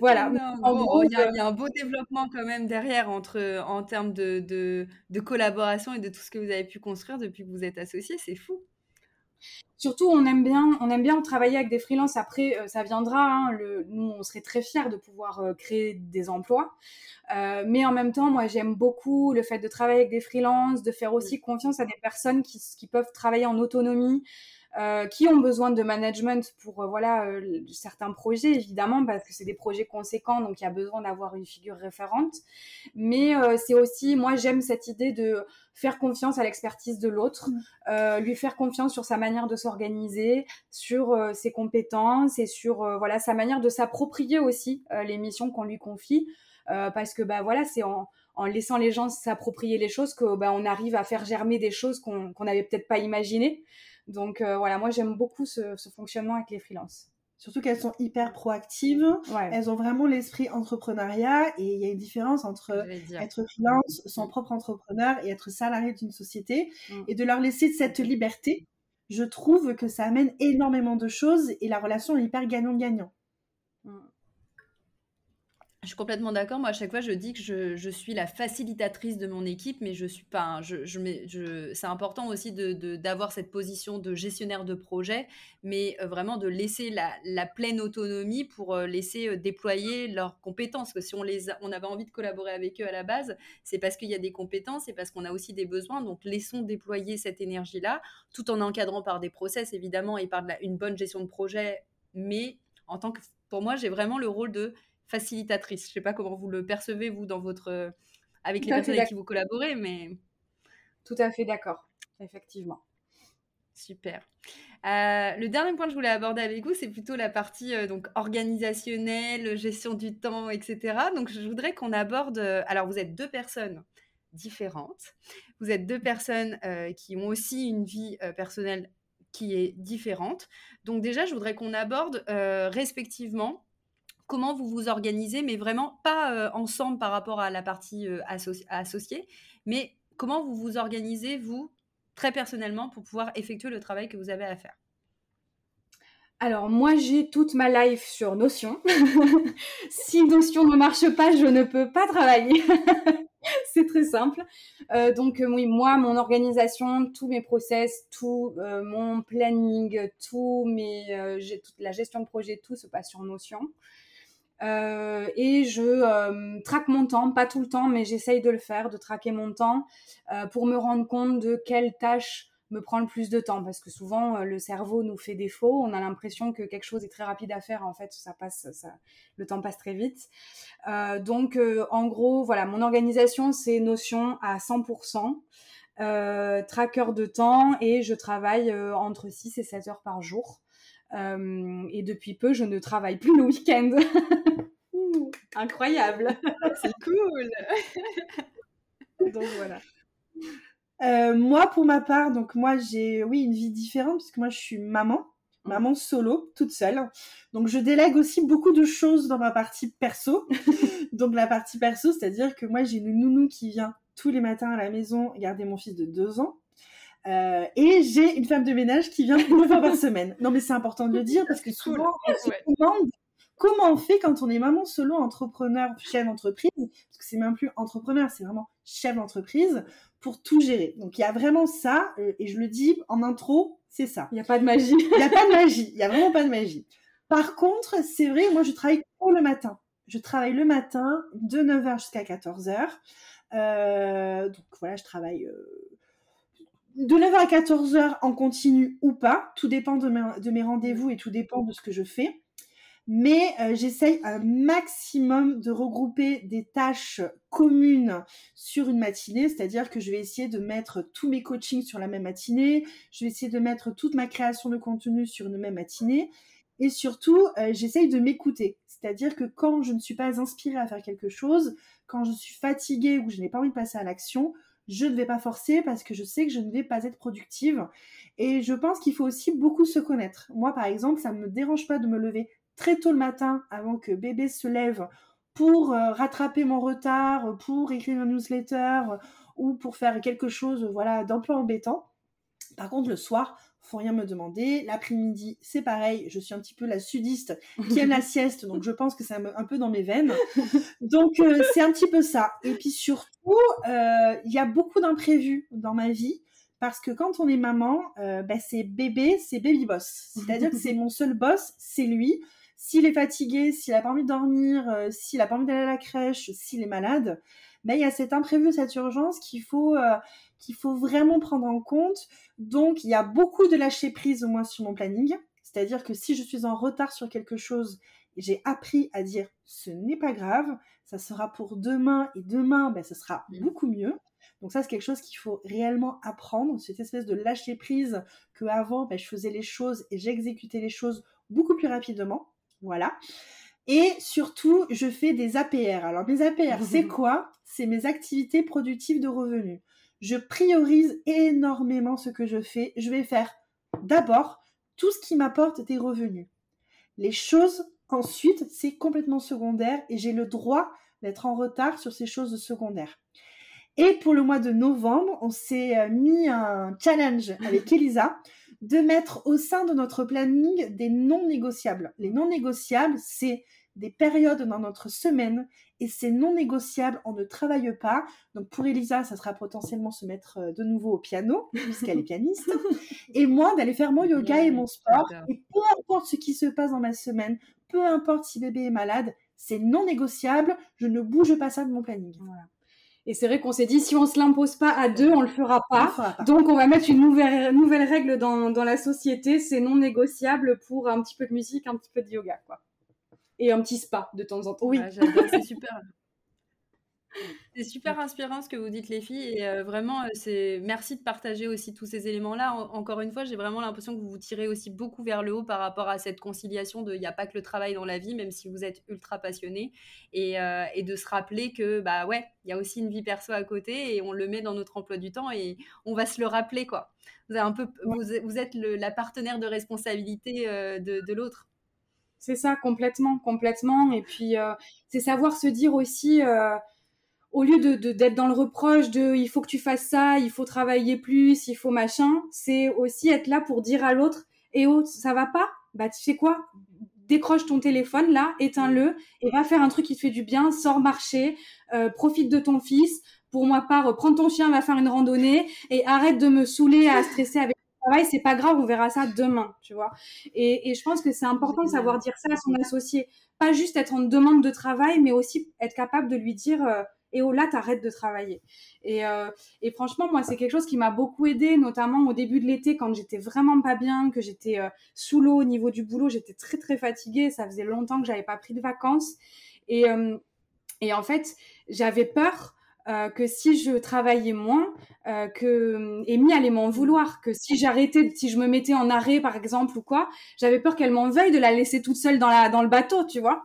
voilà. il y, a un beau développement quand même derrière entre, en termes de, de, collaboration et de tout ce que vous avez pu construire depuis que vous êtes associés. C'est fou. Surtout, on aime bien, on aime bien travailler avec des freelances. Après, euh, ça viendra. Hein, le, nous, on serait très fiers de pouvoir euh, créer des emplois. Euh, mais en même temps, moi, j'aime beaucoup le fait de travailler avec des freelances, de faire aussi confiance à des personnes qui, qui peuvent travailler en autonomie, euh, qui ont besoin de management pour euh, voilà euh, certains projets évidemment parce que c'est des projets conséquents donc il y a besoin d'avoir une figure référente mais c'est aussi moi j'aime cette idée de faire confiance à l'expertise de l'autre mm. lui faire confiance sur sa manière de s'organiser sur ses compétences et sur voilà sa manière de s'approprier aussi les missions qu'on lui confie parce que bah voilà c'est en en laissant les gens s'approprier les choses que on arrive à faire germer des choses qu'on n'avait peut-être pas imaginées. Donc euh, voilà, moi j'aime beaucoup ce, fonctionnement avec les freelances. Surtout qu'elles sont hyper proactives, elles ont vraiment l'esprit entrepreneuriat et il y a une différence entre être freelance, son propre entrepreneur et être salarié d'une société mm. et de leur laisser cette liberté. Je trouve que ça amène énormément de choses et la relation est hyper gagnant-gagnant. Mm. Je suis complètement d'accord. Moi, à chaque fois, je dis que je, suis la facilitatrice de mon équipe, mais je suis pas. c'est important aussi d'avoir cette position de gestionnaire de projet, mais euh, vraiment de laisser la, pleine autonomie pour euh, laisser euh, déployer leurs compétences. Parce que si on, avait envie de collaborer avec eux à la base, c'est parce qu'il y a des compétences et parce qu'on a aussi des besoins. Donc, laissons déployer cette énergie-là, tout en encadrant par des process, évidemment, et par une bonne gestion de projet. Mais en tant que. Pour moi, j'ai vraiment le rôle de facilitatrice. Je ne sais pas comment vous le percevez, vous, dans votre, euh, avec les personnes avec qui vous collaborez, mais... Tout à fait d'accord, effectivement. Super. Euh, le dernier point que je voulais aborder avec vous, c'est plutôt la partie euh, donc organisationnelle, gestion du temps, etc. Donc, je voudrais qu'on aborde. alors, vous êtes deux personnes différentes. Vous êtes deux personnes qui ont aussi une vie personnelle qui est différente. Donc, déjà, je voudrais qu'on aborde respectivement comment vous vous organisez, mais vraiment pas euh, ensemble par rapport à la partie euh, associée, mais comment vous vous organisez, vous, très personnellement, pour pouvoir effectuer le travail que vous avez à faire? Alors moi j'ai toute ma life sur Notion. si Notion ne marche pas, je ne peux pas travailler. c'est très simple. Euh, donc oui, moi, mon organisation, tous mes process, tout mon planning, tout mes, la gestion de projet, tout se passe sur Notion. Euh, et je euh, traque mon temps, pas tout le temps, mais j'essaye de le faire, de traquer mon temps euh, pour me rendre compte de quelle tâche me prend le plus de temps parce que souvent le cerveau nous fait défaut, on a l'impression que quelque chose est très rapide à faire en fait ça passe ça, le temps passe très vite. donc en gros voilà mon organisation c'est Notion à 100%. tracker de temps et je travaille entre 6 et 7 heures par jour. Euh, et depuis peu, je ne travaille plus le week-end. incroyable. C'est cool. donc voilà. Euh, moi, pour ma part, donc moi j'ai oui une vie différente parce que moi je suis maman, mm. maman solo, toute seule. Donc je délègue aussi beaucoup de choses dans ma partie perso. donc la partie perso, c'est-à-dire que moi j'ai une nounou qui vient tous les matins à la maison garder mon fils de deux ans. Euh, et j'ai une femme de ménage qui vient une fois par semaine. Non, mais c'est important de le dire parce que souvent, on se demande comment on fait quand on est maman solo, entrepreneur, chef d'entreprise, parce que c'est même plus entrepreneur, c'est vraiment chef d'entreprise, pour tout gérer. Donc il y a vraiment ça, euh, et je le dis en intro, c'est ça. Il n'y a pas de magie. Il n'y a pas de magie, il n'y a vraiment pas de magie. Par contre, c'est vrai, moi je travaille pour le matin. Je travaille le matin de 9h jusqu'à 14h. Euh, donc voilà, je travaille de 9h à 14h en continu ou pas, tout dépend de mes, rendez-vous et tout dépend de ce que je fais. Mais euh, j'essaye un maximum de regrouper des tâches communes sur une matinée, c'est-à-dire que je vais essayer de mettre tous mes coachings sur la même matinée, je vais essayer de mettre toute ma création de contenu sur une même matinée, et surtout, euh, j'essaye de m'écouter. C'est-à-dire que quand je ne suis pas inspirée à faire quelque chose, quand je suis fatiguée ou que je n'ai pas envie de passer à l'action, je ne vais pas forcer parce que je sais que je ne vais pas être productive. Et je pense qu'il faut aussi beaucoup se connaître. Moi, par exemple, ça ne me dérange pas de me lever très tôt le matin avant que bébé se lève pour euh, rattraper mon retard, pour écrire un newsletter ou pour faire quelque chose voilà, d'un peu embêtant. Par contre, le soir, faut rien me demander. L'après-midi, c'est pareil. Je suis un petit peu la sudiste qui aime la sieste, donc je pense que c'est un, peu dans mes veines. Donc euh, c'est un petit peu ça. Et puis surtout, euh, il y a beaucoup d'imprévus dans ma vie. Parce que quand on est maman, euh, bah, c'est bébé, c'est baby boss. C'est-à-dire que c'est mon seul boss, c'est lui. S'il est fatigué, s'il a pas envie de dormir, s'il a pas envie d'aller à la crèche, s'il est malade, mais il y a cet imprévu, cette urgence qu'il faut, euh, qu'il faut vraiment prendre en compte. Donc, il y a beaucoup de lâcher prise, au moins sur mon planning. C'est-à-dire que si je suis en retard sur quelque chose, j'ai appris à dire ce n'est pas grave, ça sera pour demain et demain, ben, ce sera mmh. beaucoup mieux. Donc ça, c'est quelque chose qu'il faut réellement apprendre, cette espèce de lâcher prise que avant, ben, je faisais les choses et j'exécutais les choses beaucoup plus rapidement. Voilà. Et surtout, je fais des APR. Alors, mes APR, c'est quoi? C'est mes activités productives de revenus. Je priorise énormément ce que je fais. Je vais faire d'abord tout ce qui m'apporte des revenus. Les choses, ensuite, c'est complètement secondaire et j'ai le droit d'être en retard sur ces choses secondaires. Et pour le mois de novembre, on s'est euh, mis un challenge avec Elisa de mettre au sein de notre planning des non négociables. Les non négociables, c'est des périodes dans notre semaine et c'est non négociable, on ne travaille pas. Donc pour Elisa, ça sera potentiellement se mettre euh, de nouveau au piano, puisqu'elle est pianiste, et moi d'aller faire mon yoga et mon sport. Et peu importe ce qui se passe dans ma semaine, peu importe si bébé est malade, c'est non négociable, je ne bouge pas ça de mon planning. Et c'est vrai qu'on s'est dit, si on se l'impose pas à deux, on le fera pas. fera pas. Donc, on va mettre une nouvelle, nouvelle règle dans, dans la société. C'est non négociable pour un petit peu de musique, un petit peu de yoga, quoi et un petit spa de temps en temps. Oui, c'est super. C'est super inspirant ce que vous dites les filles et euh, vraiment euh, c'est merci de partager aussi tous ces éléments-là. encore une fois, j'ai vraiment l'impression que vous vous tirez aussi beaucoup vers le haut par rapport à cette conciliation de il n'y a pas que le travail dans la vie, même si vous êtes ultra passionné et, euh, et, de se rappeler que bah ouais, il y a aussi une vie perso à côté et on le met dans notre emploi du temps et on va se le rappeler quoi. Vous, un peu, vous, vous êtes le, la partenaire de responsabilité de, de l'autre. C'est ça, complètement, complètement. Et puis, c'est savoir se dire aussi, au lieu de d'être dans le reproche de il faut que tu fasses ça, il faut travailler plus, il faut machin, c'est aussi être là pour dire à l'autre, et oh, ça va pas? Bah, tu sais quoi? Décroche ton téléphone là, éteins-le et va faire un truc qui te fait du bien, sors marcher, euh, profite de ton fils. Pour moi, part, prends ton chien, va faire une randonnée et arrête de me saouler à stresser avec c'est pas grave, on verra ça demain, tu vois. Et, je pense que c'est important de savoir dire ça à son associé. Pas juste être en demande de travail, mais aussi être capable de lui dire euh, et oh là, t'arrêtes de travailler. Euh, et, franchement, moi, c'est quelque chose qui m'a beaucoup aidé, notamment au début de l'été, quand j'étais vraiment pas bien, que j'étais euh, sous l'eau au niveau du boulot, j'étais très très fatiguée. Ça faisait longtemps que j'avais pas pris de vacances. Et, et en fait, j'avais peur euh, que si je travaillais moins, euh, que Amy allait m'en vouloir, que si j'arrêtais, si je me mettais en arrêt par exemple ou quoi, j'avais peur qu'elle m'en veuille de la laisser toute seule dans dans le bateau, tu vois.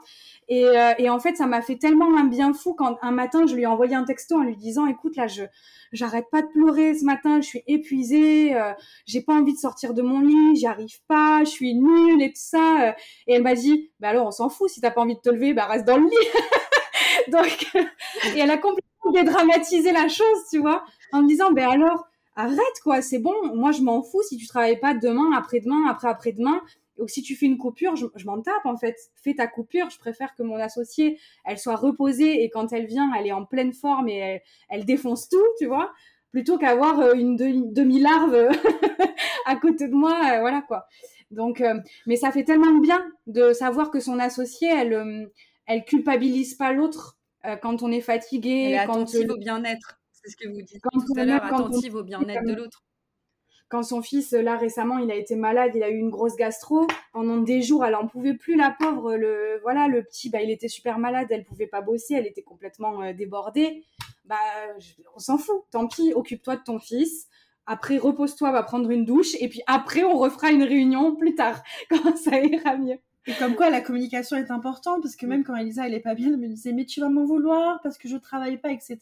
Et, euh, et en fait, ça m'a fait tellement un bien fou quand un matin je lui ai envoyé un texto en lui disant, écoute là, je j'arrête pas de pleurer ce matin, je suis épuisée, euh, j'ai pas envie de sortir de mon lit, j'y arrive pas, je suis nulle et tout ça. Et elle m'a dit, bah alors on s'en fout, si t'as pas envie de te lever, bah reste dans le lit. Donc, et elle a complètement dédramatiser la chose, tu vois, en me disant, ben alors, arrête quoi, c'est bon, moi je m'en fous si tu travailles pas demain, après-demain, après-après-demain, ou si tu fais une coupure, je, m'en tape en fait. Fais ta coupure, je préfère que mon associée, elle soit reposée et quand elle vient, elle est en pleine forme et elle, défonce tout, tu vois, plutôt qu'avoir euh, une demi-larve à côté de moi, euh, voilà quoi. Donc, euh, mais ça fait tellement de bien de savoir que son associée, elle, elle culpabilise pas l'autre euh, quand on est fatigué. Elle est attentive au bien-être. C'est ce que vous dites quand tout à l'heure, attentive au bien-être de l'autre. Quand son fils, là récemment, il a été malade, il a eu une grosse gastro. Pendant des jours, elle en pouvait plus, la pauvre. Le, voilà, le petit, bah, il était super malade, elle pouvait pas bosser, elle était complètement euh, débordée. Bah, on s'en fout. Tant pis, occupe-toi de ton fils. Après, repose-toi, va prendre une douche. Et puis après, on refera une réunion plus tard, quand ça ira mieux. Et comme quoi la communication est importante, parce que même quand Elisa elle est pas bien, elle me disait mais tu vas m'en vouloir parce que je travaille pas, etc.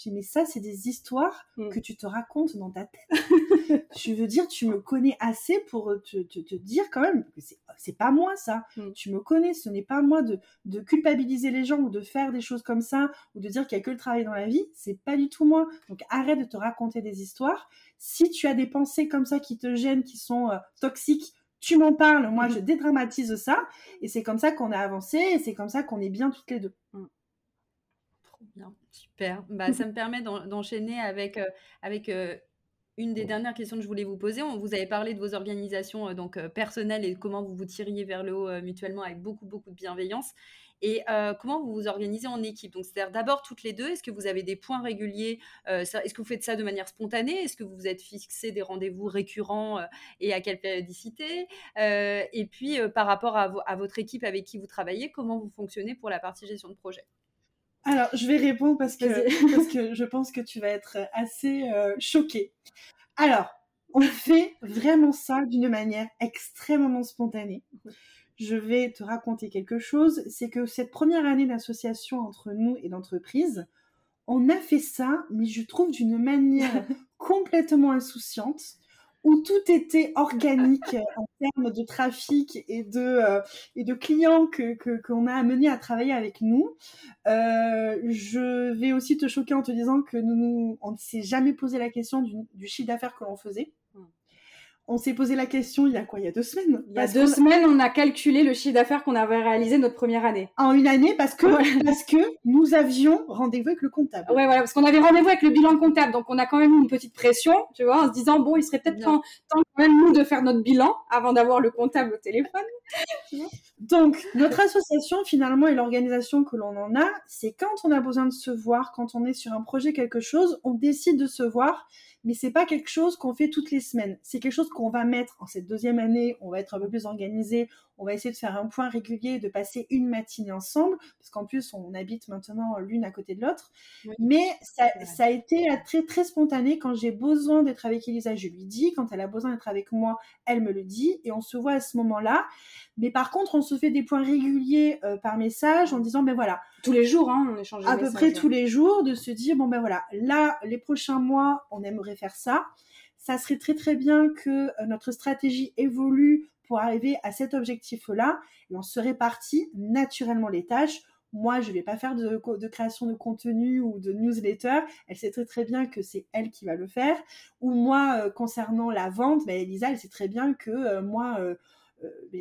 Je dis mais ça c'est des histoires mm. que tu te racontes dans ta tête. je veux dire, tu me connais assez pour te, te, te dire quand même que c'est pas moi ça. Mm. Tu me connais, ce n'est pas moi de, de culpabiliser les gens ou de faire des choses comme ça ou de dire qu'il y a que le travail dans la vie. C'est pas du tout moi. Donc arrête de te raconter des histoires. Si tu as des pensées comme ça qui te gênent, qui sont euh, toxiques, tu m'en parles. Moi, mm. je dédramatise ça. Et c'est comme ça qu'on a avancé et c'est comme ça qu'on est bien toutes les deux. Bien, super. Bah, ça me permet d'enchaîner avec, euh, avec euh, une des dernières questions que je voulais vous poser. On vous avez parlé de vos organisations euh, donc personnelles et comment vous vous tiriez vers le haut mutuellement avec beaucoup beaucoup de bienveillance. Et comment vous vous organisez en équipe? Donc, c'est-à-dire d'abord toutes les deux. Est-ce que vous avez des points réguliers Est-ce que vous faites ça de manière spontanée? Est-ce que vous vous êtes fixé des rendez-vous récurrents et à quelle périodicité? Et puis, par rapport à, à, votre équipe avec qui vous travaillez, comment vous fonctionnez pour la partie gestion de projet? Alors, je vais répondre parce que, parce que je pense que tu vas être assez euh, choquée. Alors, on fait vraiment ça d'une manière extrêmement spontanée. Je vais te raconter quelque chose. C'est que cette première année d'association entre nous et d'entreprise, on a fait ça, mais je trouve d'une manière complètement insouciante où tout était organique en termes de trafic et de, euh, et de clients que, qu'on a amenés à travailler avec nous. Euh, je vais aussi te choquer en te disant que nous, on ne s'est jamais posé la question du chiffre d'affaires que l'on faisait on s'est posé la question il y a quoi? Il y a deux semaines. Il y a deux semaines, on a calculé le chiffre d'affaires qu'on avait réalisé notre première année. En une année, parce que, parce que nous avions rendez-vous avec le comptable. Ouais, voilà, parce qu'on avait rendez-vous avec le bilan comptable. Donc, on a quand même une petite pression, tu vois, en se disant, bon, il serait peut-être temps, quand même nous de faire notre bilan avant d'avoir le comptable au téléphone. Donc, notre association, finalement, et l'organisation que l'on en a, c'est quand on a besoin de se voir, quand on est sur un projet, quelque chose, on décide de se voir mais c'est pas quelque chose qu'on fait toutes les semaines. C'est quelque chose qu'on va mettre en cette deuxième année. On va être un peu plus organisé. On va essayer de faire un point régulier, de passer une matinée ensemble, parce qu'en plus on habite maintenant l'une à côté de l'autre. Mais ça, ça, a été très très spontané. Quand j'ai besoin d'être avec Elisa, je lui dis. Quand elle a besoin d'être avec moi, elle me le dit, et on se voit à ce moment-là. Mais par contre, on se fait des points réguliers euh, par message en disant, ben voilà. Tous les jours, hein, on échange. À peu près tous les jours, de se dire, bon ben voilà, là, les prochains mois, on aimerait faire ça. Ça serait très très bien que euh, notre stratégie évolue pour arriver à cet objectif-là. Et on se répartit naturellement les tâches. Moi, je ne vais pas faire de, création de contenu ou de newsletter. Elle sait très très bien que c'est elle qui va le faire. Ou moi, euh, concernant la vente, ben, Elisa, elle sait très bien que moi, euh,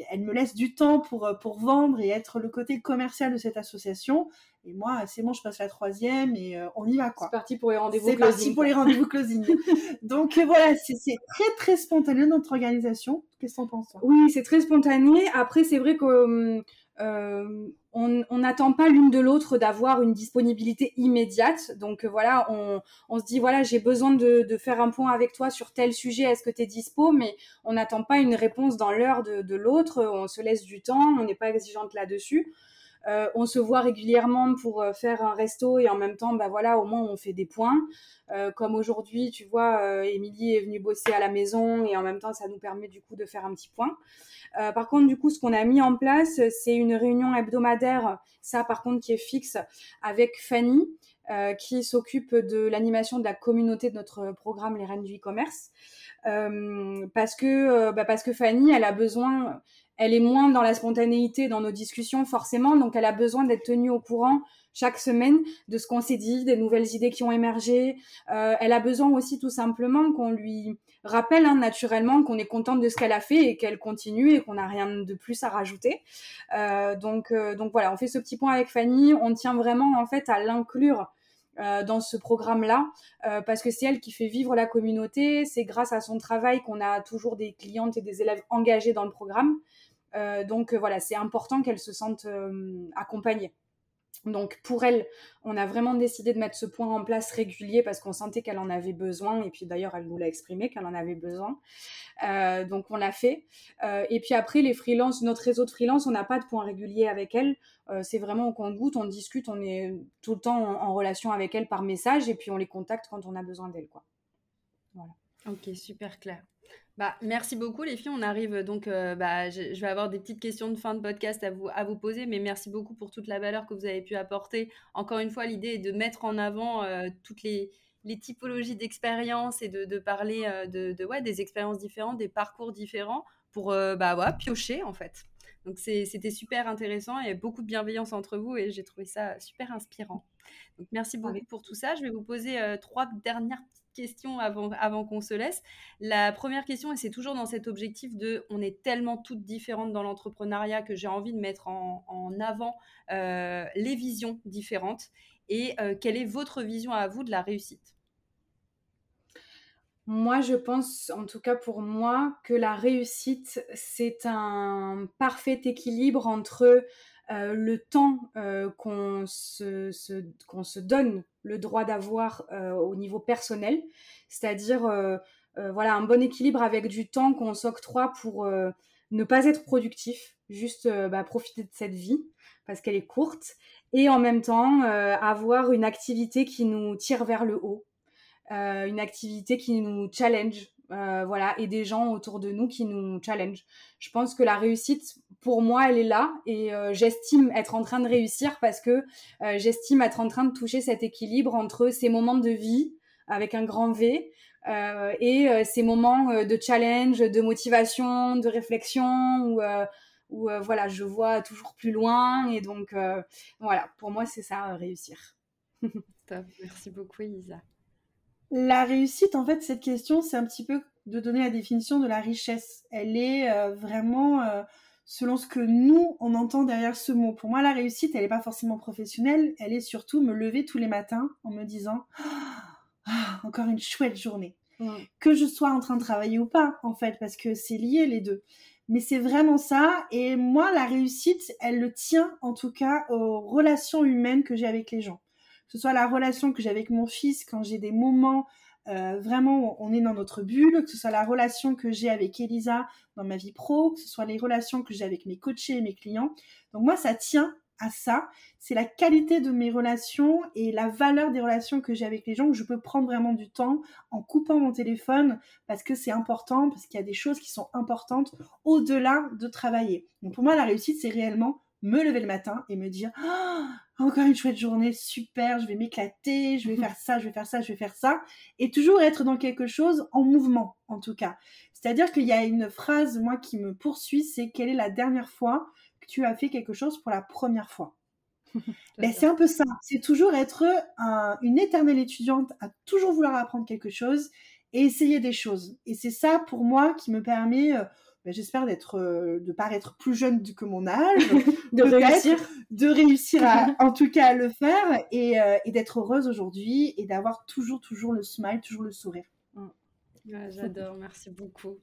elle me laisse du temps pour, euh, pour vendre et être le côté commercial de cette association. Et moi, c'est bon, je passe la troisième et euh, on y va quoi. C'est parti pour les rendez-vous closing. C'est parti pour les rendez-vous closing. Donc voilà, c'est très très spontané notre organisation. Qu'est-ce que t'en penses Oui, c'est très spontané. Après, c'est vrai que euh, on n'attend pas l'une de l'autre d'avoir une disponibilité immédiate. Donc euh, voilà, on, se dit voilà, j'ai besoin de, faire un point avec toi sur tel sujet, est-ce que tu es dispo? Mais on n'attend pas une réponse dans l'heure de, l'autre, on se laisse du temps, on n'est pas exigeante là-dessus. Euh, on se voit régulièrement pour faire un resto et en même temps, bah voilà, au moins on fait des points. comme aujourd'hui, tu vois, Émilie est venue bosser à la maison et en même temps, ça nous permet du coup de faire un petit point. Euh, par contre, du coup, ce qu'on a mis en place, c'est une réunion hebdomadaire, ça par contre qui est fixe, avec Fanny, euh, qui s'occupe de l'animation de la communauté de notre programme Les Reines du e-commerce. Euh, parce que bah parce que Fanny, elle a besoin, elle est moins dans la spontanéité dans nos discussions forcément, donc elle a besoin d'être tenue au courant chaque semaine de ce qu'on s'est dit, des nouvelles idées qui ont émergé. Euh, elle a besoin aussi tout simplement qu'on lui rappelle hein, naturellement qu'on est contente de ce qu'elle a fait et qu'elle continue et qu'on n'a rien de plus à rajouter. Euh, donc, euh, donc voilà, on fait ce petit point avec Fanny. On tient vraiment en fait à l'inclure dans ce programme-là, parce que c'est elle qui fait vivre la communauté. C'est grâce à son travail qu'on a toujours des clientes et des élèves engagés dans le programme. Donc voilà, c'est important qu'elle se sente accompagnée. Donc pour elle, on a vraiment décidé de mettre ce point en place régulier parce qu'on sentait qu'elle en avait besoin et puis d'ailleurs elle nous l'a exprimé qu'elle en avait besoin. Euh, donc on l'a fait. Euh, et puis après les freelances, notre réseau de freelance, on n'a pas de point régulier avec elle. Euh, c'est vraiment au compte-goutte, on discute, on est tout le temps en, relation avec elle par message et puis on les contacte quand on a besoin d'elle. Voilà. Ok, super clair. Bah, merci beaucoup les filles. On arrive donc, euh, bah, je, vais avoir des petites questions de fin de podcast à vous, à vous poser, mais merci beaucoup pour toute la valeur que vous avez pu apporter. Encore une fois, l'idée est de mettre en avant euh, toutes les, les typologies d'expériences et de, de parler euh, de, de, ouais, des expériences différentes, des parcours différents pour bah, ouais, piocher en fait. Donc c'était super intéressant, a beaucoup de bienveillance entre vous et j'ai trouvé ça super inspirant. Donc merci beaucoup pour tout ça. Je vais vous poser trois dernières questions avant, avant qu'on se laisse. La première question, et c'est toujours dans cet objectif de on est tellement toutes différentes dans l'entrepreneuriat que j'ai envie de mettre en, avant les visions différentes. Et quelle est votre vision à vous de la réussite? Moi, je pense, en tout cas pour moi, que la réussite, c'est un parfait équilibre entre euh, le temps euh, qu'on se, se, donne le droit d'avoir euh, au niveau personnel, c'est-à-dire voilà un bon équilibre avec du temps qu'on s'octroie pour ne pas être productif, juste bah, profiter de cette vie parce qu'elle est courte, et en même temps avoir une activité qui nous tire vers le haut, une activité qui nous challenge, euh, voilà, et des gens autour de nous qui nous challenge. Je pense que la réussite, pour moi, elle est là et euh, j'estime être en train de réussir parce que j'estime être en train de toucher cet équilibre entre ces moments de vie avec un grand V et ces moments de challenge, de motivation, de réflexion où, voilà, je vois toujours plus loin et donc voilà, pour moi, c'est ça réussir. Merci beaucoup, Elisa. La réussite, en fait, cette question, c'est un petit peu de donner la définition de la richesse. Elle est euh, vraiment euh, selon ce que nous, on entend derrière ce mot. Pour moi, la réussite, elle n'est pas forcément professionnelle, elle est surtout me lever tous les matins en me disant ah, encore une chouette journée. Que je sois en train de travailler ou pas, en fait, parce que c'est lié les deux. Mais c'est vraiment ça. Et moi, la réussite, elle le tient en tout cas aux relations humaines que j'ai avec les gens ce soit la relation que j'ai avec mon fils quand j'ai des moments euh, vraiment on est dans notre bulle, que ce soit la relation que j'ai avec Elisa dans ma vie pro, que ce soit les relations que j'ai avec mes coachés et mes clients. Donc moi, ça tient à ça. C'est la qualité de mes relations et la valeur des relations que j'ai avec les gens que je peux prendre vraiment du temps en coupant mon téléphone parce que c'est important, parce qu'il y a des choses qui sont importantes au-delà de travailler. Donc pour moi, la réussite, c'est réellement me lever le matin et me dire ah, encore une chouette journée, super, je vais m'éclater, je vais faire ça, je vais faire ça, je vais faire ça, et toujours être dans quelque chose en mouvement, en tout cas. C'est-à-dire qu'il y a une phrase, moi, qui me poursuit, c'est quelle est la dernière fois que tu as fait quelque chose pour la première fois? Ben, c'est un peu ça. C'est toujours être une éternelle étudiante à toujours vouloir apprendre quelque chose et essayer des choses. Et c'est ça pour moi qui me permet euh, ben, j'espère d'être, euh, de paraître plus jeune que mon âge, de réussir, de réussir à, en tout cas à le faire et, euh, et d'être heureuse aujourd'hui et d'avoir toujours, toujours le smile, toujours le sourire. Mm. j'adore, merci beaucoup.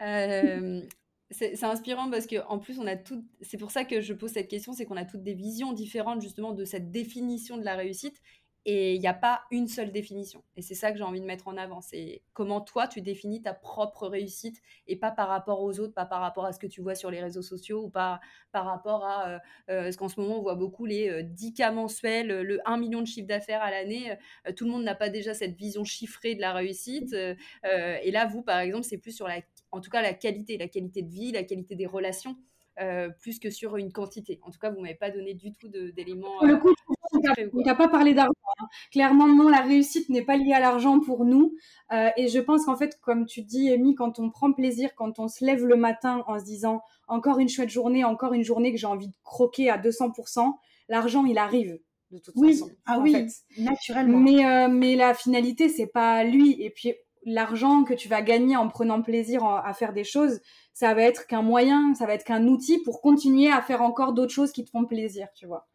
Euh, c'est inspirant parce que en plus on a tout. C'est pour ça que je pose cette question, c'est qu'on a toutes des visions différentes justement de cette définition de la réussite et il n'y a pas une seule définition. Et c'est ça que j'ai envie de mettre en avant. C'est comment toi, tu définis ta propre réussite et pas par rapport aux autres, pas par rapport à ce que tu vois sur les réseaux sociaux ou pas par rapport à euh, euh ce qu'en ce moment, on voit beaucoup les 10 euh, cas mensuels, le 1 million de chiffre d'affaires à l'année. Euh, tout le monde n'a pas déjà cette vision chiffrée de la réussite. et là, vous, par exemple, c'est plus sur la, en tout cas, la qualité, la qualité de vie, la qualité des relations. Euh, plus que sur une quantité. En tout cas, vous m'avez pas donné du tout d'éléments. Pour le coup, on n'a pas parlé d'argent. Hein. Clairement, non, la réussite n'est pas liée à l'argent pour nous. Euh, et je pense qu'en fait, comme tu dis, Amy, quand on prend plaisir, quand on se lève le matin en se disant encore une chouette journée, encore une journée que j'ai envie de croquer à 200%, l'argent, il arrive. De toute oui. façon, ah oui, naturellement. Mais, euh, mais la finalité, c'est pas lui. Et puis, l'argent que tu vas gagner en prenant plaisir à faire des choses, ça va être qu'un moyen, ça va être qu'un outil pour continuer à faire encore d'autres choses qui te font plaisir, tu vois.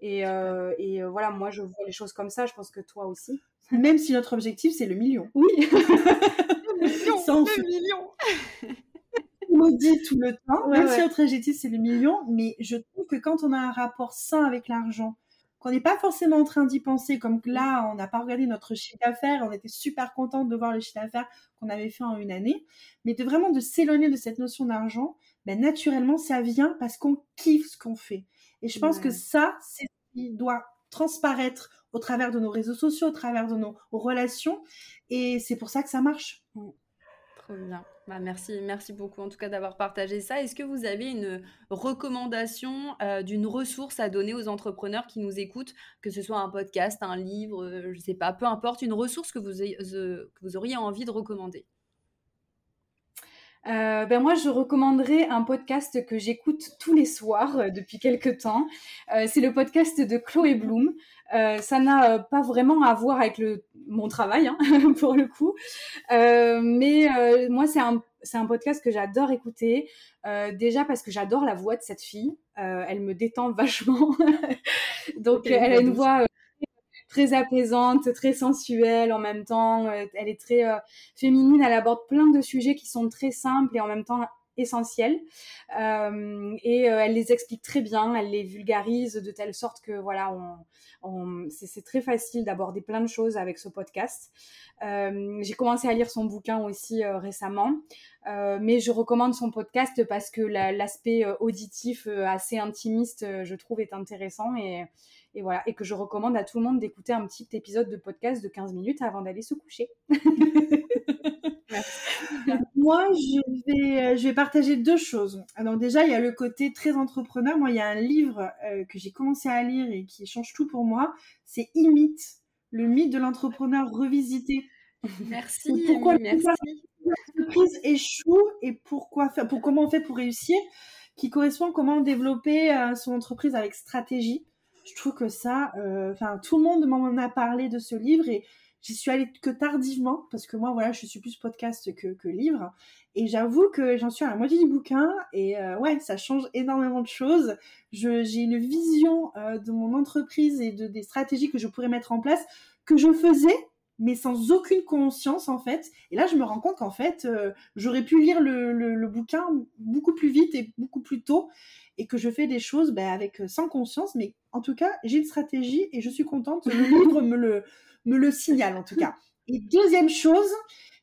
Et, euh, et euh, voilà, moi je vois les choses comme ça, je pense que toi aussi. Même si notre objectif c'est le million. Oui. le million. Sans le million. On dit tout le temps, même si notre objectif c'est le million, mais je trouve que quand on a un rapport sain avec l'argent, qu'on n'est pas forcément en train d'y penser, comme là, on n'a pas regardé notre chiffre d'affaires, on était super contente de voir le chiffre d'affaires qu'on avait fait en une année, mais de vraiment de s'éloigner de cette notion d'argent, ben, naturellement, ça vient parce qu'on kiffe ce qu'on fait. Et je pense que ça, c'est ce qui doit transparaître au travers de nos réseaux sociaux, au travers de nos relations, et c'est pour ça que ça marche. Bah, merci, merci beaucoup en tout cas d'avoir partagé ça. Est-ce que vous avez une recommandation euh, d'une ressource à donner aux entrepreneurs qui nous écoutent, que ce soit un podcast, un livre, euh, je ne sais pas, peu importe, une ressource que vous, euh, que vous auriez envie de recommander? Euh, ben moi, je recommanderais un podcast que j'écoute tous les soirs euh, depuis quelques temps. Euh, c'est le podcast de Chloé Bloom. ça n'a pas vraiment à voir avec le, mon travail, hein, pour le coup. mais moi, c'est un, c'est un podcast que j'adore écouter. déjà parce que j'adore la voix de cette fille. elle me détend vachement. Donc, elle a une voix très apaisante, très sensuelle en même temps. Euh, elle est très euh, féminine. Elle aborde plein de sujets qui sont très simples et en même temps essentiels. Euh, et elle les explique très bien. Elle les vulgarise de telle sorte que voilà, c'est très facile d'aborder plein de choses avec ce podcast. J'ai commencé à lire son bouquin aussi récemment. mais je recommande son podcast parce que l'aspect auditif assez intimiste, je trouve, est intéressant et, et voilà, et que je recommande à tout le monde d'écouter un petit épisode de podcast de 15 minutes avant d'aller se coucher. Moi, je vais, euh, je vais partager deux choses. Alors déjà, il y a le côté très entrepreneur. Moi, il y a un livre euh, que j'ai commencé à lire et qui change tout pour moi. C'est Imite, le mythe de l'entrepreneur revisité. Merci. Pourquoi l'entreprise échoue et pourquoi faire, pour comment on fait pour réussir, qui correspond à comment développer euh, son entreprise avec stratégie je trouve que ça, euh, enfin, tout le monde m'en a parlé de ce livre et j'y suis allée que tardivement parce que moi, voilà, je suis plus podcast que, livre. Et j'avoue que j'en suis à la moitié du bouquin et euh, ouais, ça change énormément de choses. J'ai une vision euh, de mon entreprise et de, des stratégies que je pourrais mettre en place que je faisais mais sans aucune conscience en fait. Et là, je me rends compte qu'en fait, j'aurais pu lire le, le, bouquin beaucoup plus vite et beaucoup plus tôt et que je fais des choses ben, avec euh, sans conscience, mais en tout cas, j'ai une stratégie et je suis contente. Le livre me le, me le signale en tout cas. Et deuxième chose,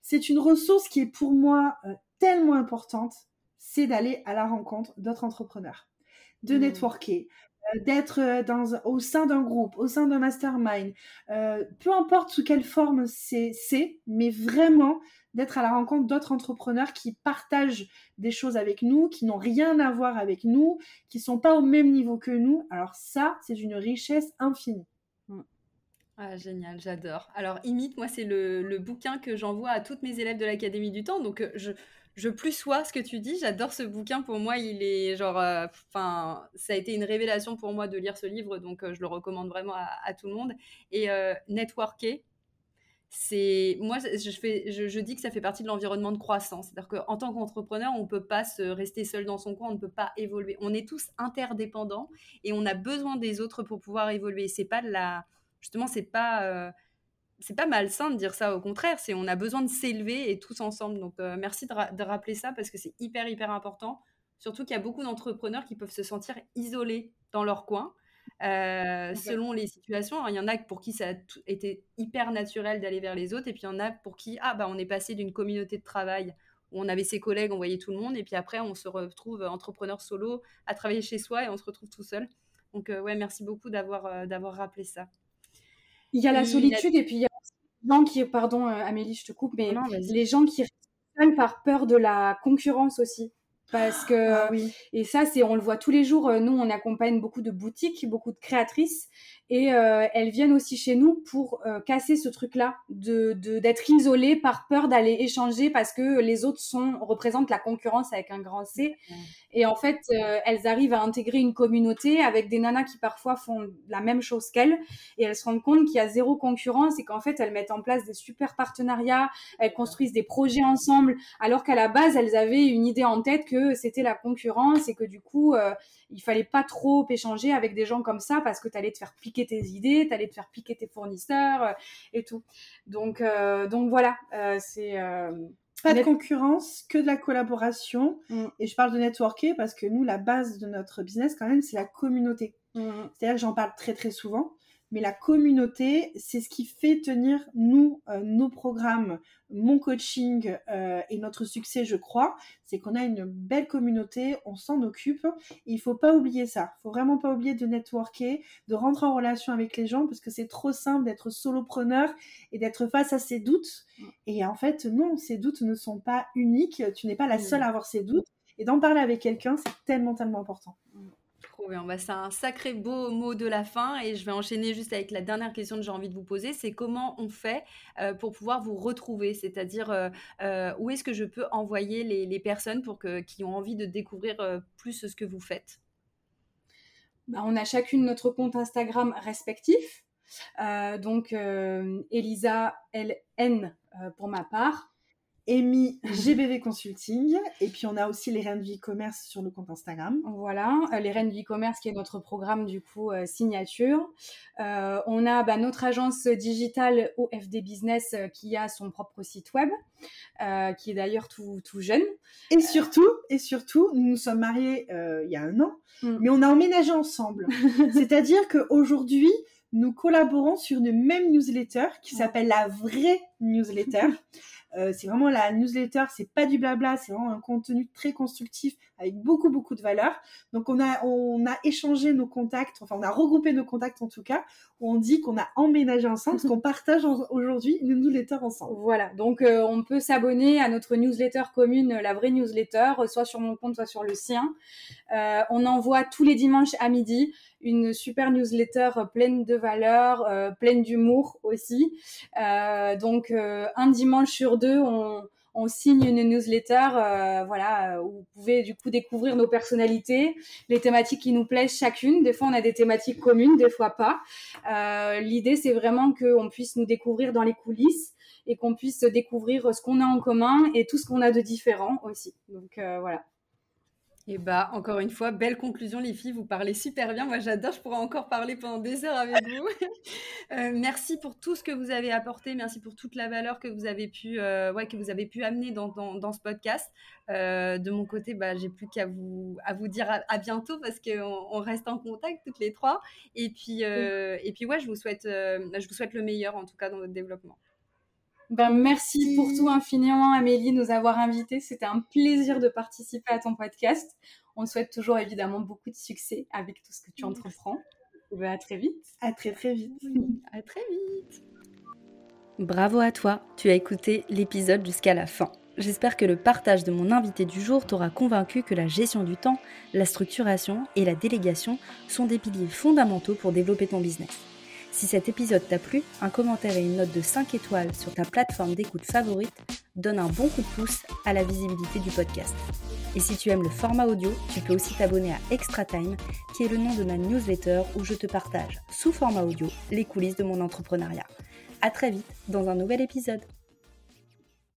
c'est une ressource qui est pour moi euh, tellement importante, c'est d'aller à la rencontre d'autres entrepreneurs, de mmh. networker, euh, d'être dans, au sein d'un groupe, au sein d'un mastermind, peu importe sous quelle forme c'est, mais vraiment d'être à la rencontre d'autres entrepreneurs qui partagent des choses avec nous, qui n'ont rien à voir avec nous, qui sont pas au même niveau que nous. Alors ça, c'est une richesse infinie. Mm. Ah, génial, j'adore. Alors, Imite, moi, c'est le, bouquin que j'envoie à toutes mes élèves de l'Académie du Temps. Donc, euh, je, je plus sois ce que tu dis. J'adore ce bouquin. Pour moi, il est genre. Euh, enfin, ça a été une révélation pour moi de lire ce livre. Donc, euh, je le recommande vraiment à, tout le monde. Et Networker, c'est moi je, fais, je, dis que ça fait partie de l'environnement de croissance. C'est-à-dire qu'en tant qu'entrepreneur, on ne peut pas se rester seul dans son coin, on ne peut pas évoluer. On est tous interdépendants et on a besoin des autres pour pouvoir évoluer. C'est pas de la justement c'est pas euh, c'est pas malsain de dire ça. Au contraire, c'est on a besoin de s'élever et tous ensemble. Donc euh, merci de, de, rappeler ça parce que c'est hyper hyper important. Surtout qu'il y a beaucoup d'entrepreneurs qui peuvent se sentir isolés dans leur coin euh, selon les situations. Il y en a pour qui ça a été hyper naturel d'aller vers les autres, et puis il y en a pour qui, ah bah on est passé d'une communauté de travail où on avait ses collègues, on voyait tout le monde, et puis après on se retrouve entrepreneur solo à travailler chez soi et on se retrouve tout seul. Donc euh, ouais, merci beaucoup d'avoir euh, d'avoir rappelé ça. Il y a la solitude et puis il y a gens qui, pardon Amélie, je te coupe, mais les gens qui restent par peur de la concurrence aussi parce que ah oui. et ça c'est on le voit tous les jours nous on accompagne beaucoup de boutiques beaucoup de créatrices et euh, elles viennent aussi chez nous pour euh, casser ce truc-là de d'être isolées par peur d'aller échanger parce que les autres sont représentent la concurrence avec un grand C. Et en fait euh, elles arrivent à intégrer une communauté avec des nanas qui parfois font la même chose qu'elles. Et elles se rendent compte qu'il y a zéro concurrence et qu'en fait elles mettent en place des super partenariats. Elles construisent des projets ensemble. Alors qu'à la base elles avaient une idée en tête que c'était la concurrence et que du coup il fallait pas trop échanger avec des gens comme ça parce que tu allais te faire piquer tes idées, tu allais te faire piquer tes fournisseurs euh, et tout. Donc, euh, donc voilà, euh, c'est pas de concurrence, que de la collaboration. Mm. Et je parle de networker parce que nous, la base de notre business, quand même, c'est la communauté. Mm. C'est-à-dire que j'en parle très très souvent mais la communauté, c'est ce qui fait tenir nous, euh, nos programmes, mon coaching euh, et notre succès, je crois. C'est qu'on a une belle communauté, on s'en occupe. Il faut pas oublier ça. Il faut vraiment pas oublier de networker, de rentrer en relation avec les gens parce que c'est trop simple d'être solopreneur et d'être face à ses doutes. Et en fait, non, ces doutes ne sont pas uniques. Tu n'es pas la seule à avoir ces doutes. Et d'en parler avec quelqu'un, c'est tellement, tellement important. Bien. Bah, c'est un sacré beau mot de la fin et je vais enchaîner juste avec la dernière question que j'ai envie de vous poser. C'est comment on fait euh, pour pouvoir vous retrouver? C'est-à-dire, euh, euh, où est-ce que je peux envoyer les, personnes pour que, qui ont envie de découvrir plus ce que vous faites? Bah, On a chacune notre compte Instagram respectif. donc, Elisa LN pour ma part. Amy GBV Consulting. Et puis, on a aussi les Reines du e-commerce sur le compte Instagram. Voilà, euh, les Reines du e-commerce qui est notre programme, du coup, euh, signature. Euh, on a bah, notre agence digitale OFD Business qui a son propre site web, qui est d'ailleurs tout, tout, jeune. Et surtout, et surtout, nous nous sommes mariés il y a un an, mm. mais on a emménagé ensemble. C'est-à-dire qu'aujourd'hui, nous collaborons sur une même newsletter qui s'appelle la vraie newsletter. Euh, c'est vraiment la newsletter, c'est pas du blabla, c'est vraiment un contenu très constructif avec beaucoup beaucoup de valeur. Donc on a on a échangé nos contacts, enfin on a regroupé nos contacts en tout cas, où on dit qu'on a emménagé ensemble, parce qu'on partage aujourd'hui une newsletter ensemble. Voilà, donc euh, on peut s'abonner à notre newsletter commune, la vraie newsletter, soit sur mon compte, soit sur le sien. Euh, on envoie tous les dimanches à midi une super newsletter pleine de valeurs, euh, pleine d'humour aussi. Euh, donc euh, un dimanche sur deux, on, on signe une newsletter, voilà, où vous pouvez du coup découvrir nos personnalités, les thématiques qui nous plaisent chacune. Des fois, on a des thématiques communes, des fois pas. L'idée, c'est vraiment qu'on puisse nous découvrir dans les coulisses et qu'on puisse découvrir ce qu'on a en commun et tout ce qu'on a de différent aussi. Donc voilà. Et bah, encore une fois, belle conclusion, les filles. Vous parlez super bien. Moi, j'adore. Je pourrais encore parler pendant des heures avec vous. Euh, merci pour tout ce que vous avez apporté. Merci pour toute la valeur que vous avez pu, euh, ouais, que vous avez pu amener dans, dans, ce podcast. Euh, de mon côté, bah, j'ai plus qu'à vous, à vous dire à, bientôt parce qu'on on reste en contact toutes les trois. Et puis, et puis ouais, je vous souhaite, je vous souhaite le meilleur en tout cas dans votre développement. Ben, merci pour tout infiniment, Amélie, de nous avoir invités. C'était un plaisir de participer à ton podcast. On souhaite toujours évidemment beaucoup de succès avec tout ce que tu entreprends. Ben, à très vite. À très très vite. À très vite. Bravo à toi, tu as écouté l'épisode jusqu'à la fin. J'espère que le partage de mon invité du jour t'aura convaincu que la gestion du temps, la structuration et la délégation sont des piliers fondamentaux pour développer ton business. Si cet épisode t'a plu, un commentaire et une note de 5 étoiles sur ta plateforme d'écoute favorite donne un bon coup de pouce à la visibilité du podcast. Et si tu aimes le format audio, tu peux aussi t'abonner à Extra Time, qui est le nom de ma newsletter où je te partage, sous format audio, les coulisses de mon entrepreneuriat. À très vite dans un nouvel épisode.